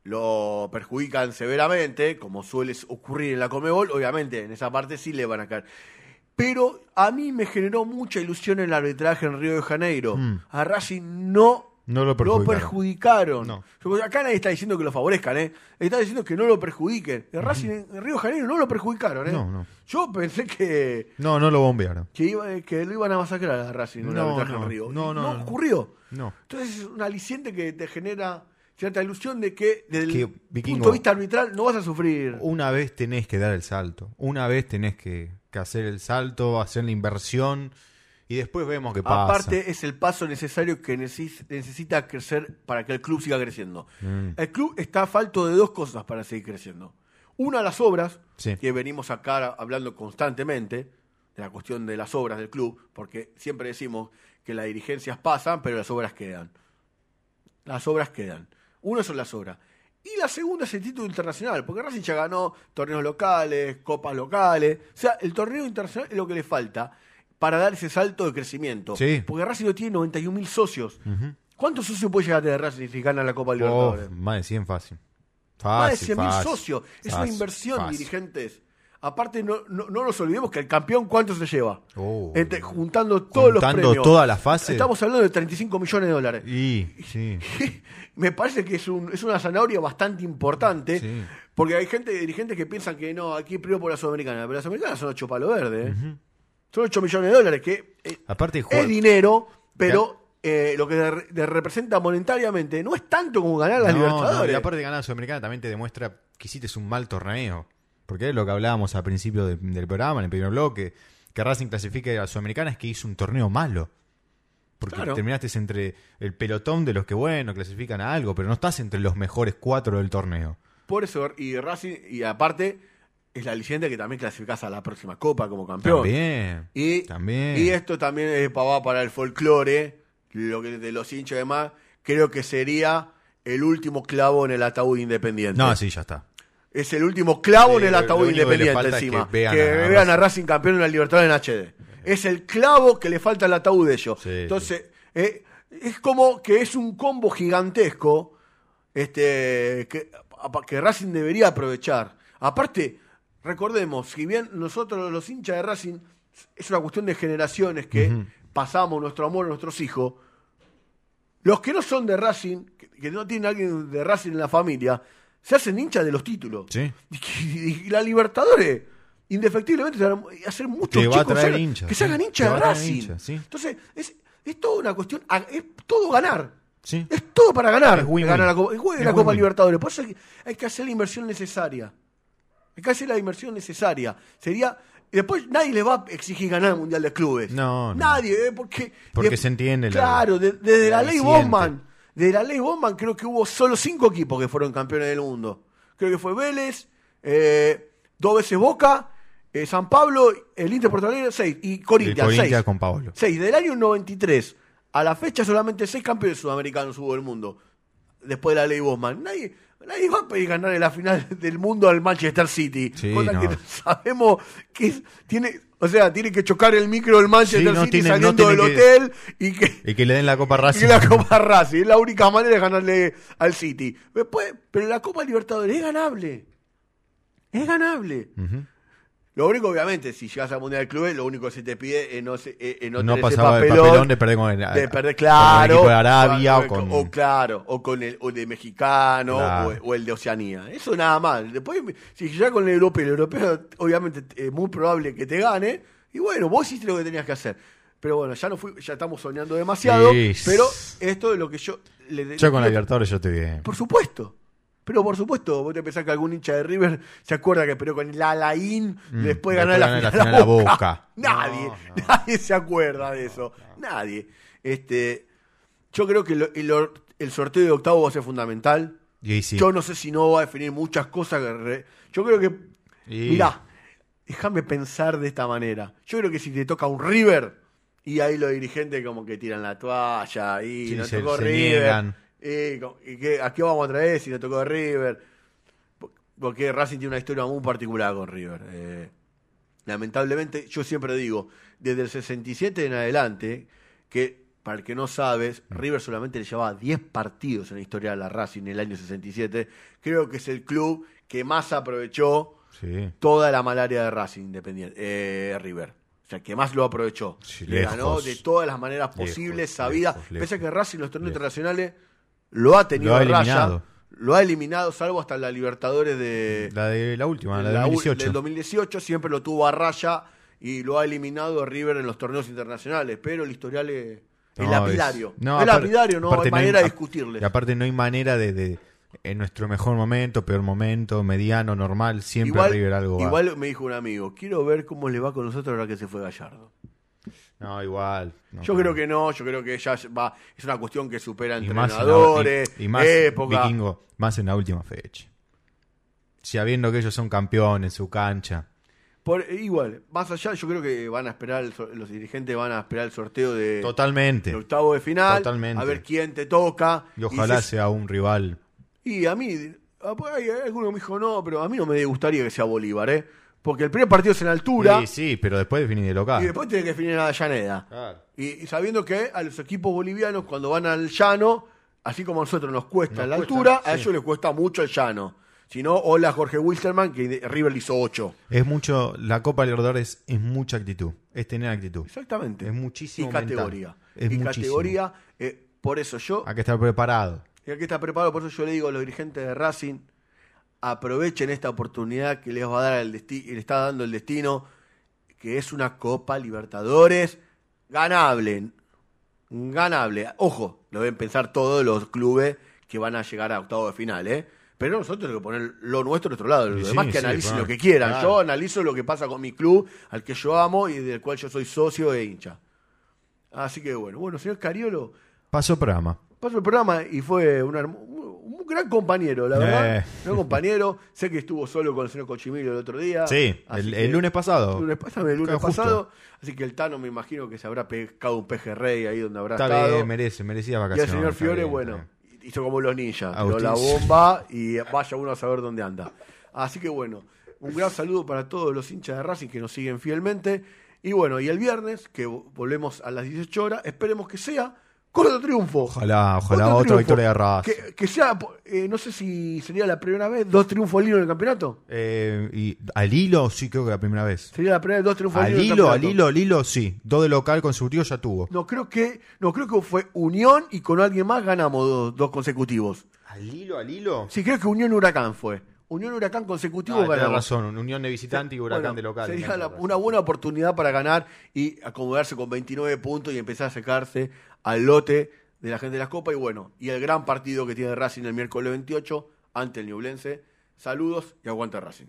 lo perjudican severamente, como suele ocurrir en la Comebol, obviamente en esa parte sí le van a caer. Pero a mí me generó mucha ilusión el arbitraje en Río de Janeiro. Mm. A Racing no No lo lo perjudicaron. perjudicaron. No. Acá nadie está diciendo que lo favorezcan, ¿eh? Está diciendo que no lo perjudiquen. El Racing en Río de Janeiro no lo perjudicaron, ¿eh? No, no. Yo pensé que, No, no lo bombearon. que, iba- que lo iban a masacrar a Racing el No, no, en Río. no, no, no. ocurrió. No. Entonces es un aliciente que te genera cierta ilusión de que desde el Que, punto Vikingo, de vista arbitral no vas a sufrir. Una vez tenés que dar el salto. Una vez tenés que, que hacer el salto, hacer la inversión. Y después vemos qué pasa. Aparte, es el paso necesario que neces- necesita crecer para que el club siga creciendo. Mm. El club está a falto de dos cosas para seguir creciendo. Una, las obras, Sí. que venimos acá hablando constantemente, de la cuestión de las obras del club, porque siempre decimos que las dirigencias pasan, pero las obras quedan. Las obras quedan. Una son las obras. Y la segunda es el título internacional, porque Racing ya ganó torneos locales, copas locales. O sea, el torneo internacional es lo que le falta para dar ese salto de crecimiento. Sí. Porque Racing no tiene 91 mil socios. ¿Cuántos socios puede llegar a tener Racing si gana la Copa Oh, Libertadores? más de 100 fácil. Más de Fácil, 100 mil fácil, socios. Es una inversión, fácil. dirigentes. Aparte, no, no, no nos olvidemos que el campeón, ¿cuánto se lleva? Oh. Entre- juntando todos los Juntando premios. todas las fases. Estamos hablando de 35 millones de dólares. Y, sí. Me parece que es, un, es una zanahoria bastante importante. Sí. Porque hay gente, dirigentes que piensan que no, aquí primero por la Sudamericana. Pero la Sudamericana son 8 palos verdes. ¿eh? Son 8 millones de dólares, que eh, Aparte, es dinero, pero eh, lo que de- de representa monetariamente no es tanto como ganar las No, no, Libertadores. y aparte de ganar la Sudamericana también te demuestra que hiciste un mal torneo. Porque es lo que hablábamos al principio de- del programa, en el primer bloque, que Racing clasifique a la Sudamericana es que hizo un torneo malo. Porque Claro. terminaste entre el pelotón de los que, bueno, clasifican a algo, pero no estás entre los mejores cuatro del torneo. Por eso, y Racing, y aparte, es la aliciente que también clasificás a la próxima Copa como campeón. También. Y, También. y esto también es pa- va para el folclore, lo que de los hinchas y demás, creo que sería el último clavo en el ataúd independiente. No, sí, ya está. Es el último clavo Sí, en el ataúd independiente es encima. que vean que a vean a Racing. Campeón en la Libertadores en HD. Es el clavo que le falta al ataúd de ellos. Sí, Entonces, eh, es como que es un combo gigantesco este, que, que Racing debería aprovechar. Aparte, recordemos, si bien nosotros los hinchas de Racing es una cuestión de generaciones que pasamos nuestro amor a nuestros hijos, los que no son de Racing, que, que no tienen a alguien de Racing en la familia, se hacen hinchas de los títulos. Sí. Y, la Libertadores, indefectiblemente, te van a hacer muchos a chicos que se hagan hinchas de Racing. sí. Entonces, es, es toda una cuestión, es todo ganar. Sí. Es todo para ganar. Es win-win. ganar la, Copa- es la Copa. Libertadores. Por eso hay que hacer la inversión necesaria. Que hacer la inversión necesaria. Sería. Después nadie le va a exigir ganar el Mundial de Clubes. No, no. Nadie, ¿eh? porque. Porque de- se entiende la- Claro, de- desde la la, ley. Bowman. De la ley Bowman creo que hubo solo cinco equipos que fueron campeones del mundo. Creo que fue Vélez, eh, dos veces Boca, eh, San Pablo, el Inter Alegre, seis. Y Corinthians, Corinthians seis. con Paolo. Seis. Del año 93 a la fecha solamente seis campeones sudamericanos hubo del mundo. Después de la ley Bosman. Nadie, nadie va a pedir ganar en la final del mundo al Manchester City. Sí, Cosa no. que sabemos que tiene, o sea, tiene que chocar el micro del Manchester Sí, no City tiene- no saliendo tiene del que- hotel y que Y que le den la Copa y Racing. la Copa Racing. Es la única manera de ganarle al City. Después, pero la Copa Libertadores es ganable. Es ganable. Ujú. Lo único, obviamente, si llegas al Mundial de Clubes, lo único que se te pide es no, se- eh, eh, no, No tener ese pasaba el papelón de perder con el- de perder, con claro, el equipo de Arabia o, con- o claro, o con el, o el de mexicano Claro. o, o el de Oceanía. Eso nada más. Después, si ya con el europeo, el europeo, obviamente, es muy probable que te gane. Y bueno, vos hiciste lo que tenías que hacer. Pero bueno, ya no fui, ya estamos soñando demasiado. Sí. Pero esto es lo que yo le Yo con la Libertadores yo estoy bien. por supuesto. Pero por supuesto, vos te pensás que algún hincha de River se acuerda que peleó con el Alain Mm, después de después ganar la la final, final a a Boca. Boca. Nadie, nadie se acuerda de eso. Nadie. Este, yo creo que el, el sorteo de octavo va a ser fundamental. Sí. Yo no sé si no va a definir muchas cosas. que re- yo creo que. Y- Mirá, déjame pensar de esta manera. Yo creo que si te toca un River, y ahí los dirigentes como que tiran la toalla, y Sí, nos se- tocó se River. niegan. Y qué- ¿A qué vamos a traer si nos tocó River? Po- Porque Racing tiene una historia muy particular con River. Eh, lamentablemente, yo siempre digo, desde el 67 en adelante, que para el que no sabes, River solamente le llevaba 10 partidos en la historia de la Racing en el año 67. Creo que es el club que más aprovechó Sí. toda la malaria de Racing Independiente, eh, River. O sea, que más lo aprovechó. Sí, Le ganó de todas las maneras Lejos, posibles, sabidas. lejos, Pese a que Racing en los torneos internacionales lo ha tenido Lo ha raya. Lo ha eliminado, salvo hasta la Libertadores de, La de la última, la de la u- 2018. del 2018. Siempre lo tuvo a raya y lo ha eliminado a River en los torneos internacionales. Pero el historial es, es No, lapidario. no, es aparte- lapidario, no hay manera hay- de discutirle. Y aparte no hay manera de, de- en nuestro mejor momento, peor momento, mediano, normal, siempre River algo va. igual me dijo un amigo, quiero ver cómo le va con nosotros ahora que se fue Gallardo. No, igual. no, yo creo que no, yo creo que ya va, es una cuestión que supera y más, en la- entrenadores, y, y más época. vikingo, más en la última fecha. Sabiendo que ellos son campeones en su cancha. Por, igual, más allá, yo creo que van a esperar, el los dirigentes van a esperar el sorteo de, Totalmente. octavo de final, Totalmente. a ver quién te toca. Y ojalá sea un rival. Y a mí, alguno me dijo no, pero a mí no me gustaría que sea Bolívar, ¿eh? Porque el primer partido es en altura Sí, sí, pero después definir de local. y después tiene que definir en Avellaneda. Claro. Y, y sabiendo que a los equipos bolivianos, cuando van al llano, así como a nosotros nos cuesta Nos la cuesta, altura, a ellos les cuesta mucho el llano. Si no, hola Jorge Wilstermann, que River le hizo 8. Es mucho, la Copa Libertadores es mucha actitud, es tener actitud. Exactamente. Es muchísimo Y categoría. Es y muchísimo. categoría, eh, por eso yo, Hay que estar preparado. y aquí está preparado, por eso yo le digo a los dirigentes de Racing, aprovechen esta oportunidad que les va a dar el destino, le está dando el destino, que es una Copa Libertadores ganable. Ganable. Ojo, lo deben pensar todos los clubes que van a llegar a octavo de final, ¿eh? Pero nosotros tenemos que poner lo nuestro a nuestro lado. Los demás que sí, analicen claro. lo que quieran. Claro. Yo analizo lo que pasa con mi club, al que yo amo y del cual yo soy socio e hincha. Así que bueno, bueno, señor Cariolo, Paso programa. pasó el programa y fue un, hermo- un gran compañero, la verdad. Eh. Gran compañero. Sé que estuvo solo con el señor Cochimilio el otro día. Sí, el, lunes pasado. El lunes pasado, el lunes pasado. Así que el Tano me imagino que se habrá pescado un pejerrey ahí donde habrá Está estado. bien, merece, merecía y el vacaciones. señor Fiore, bien, bueno, hizo como los ninjas. Tiró la bomba y vaya uno a saber dónde anda. Así que bueno, un gran saludo para todos los hinchas de Racing que nos siguen fielmente. Y bueno, y el viernes, que volvemos a las 18 horas, esperemos que sea con otro triunfo. Ojalá, ojalá otra triunfo. victoria de Racing. Que, que sea, eh, no sé si sería la primera vez, dos triunfos al hilo en el campeonato. Eh, y al hilo, sí, creo que la primera vez. Sería la primera vez, dos triunfos Al en el hilo, al hilo, al hilo, sí. Dos de local consecutivos ya tuvo. No, creo que, no, creo que fue Unión y con alguien más ganamos dos, dos consecutivos. ¿Al hilo, al hilo? Sí, creo que Unión Huracán fue. Unión Huracán consecutivo Ah, ganamos. razón, Unión de visitante y Huracán Bueno, de local. Sería la- una buena oportunidad para ganar y acomodarse con 29 puntos y empezar a acercarse al lote de la gente de las copas. Y bueno, y el gran partido que tiene Racing el miércoles 28 ante el Ñublense. Saludos y aguanta Racing.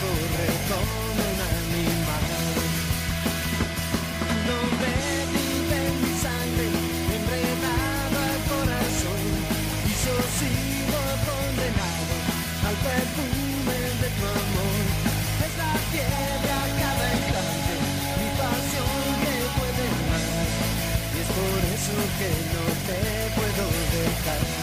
corre como un animal. Donde vive mi sangre, enredado al corazón, y yo sigo condenado al perfume de tu amor. Es la fiebre a cada instante, mi pasión que puede más, y es por eso que no te puedo dejar.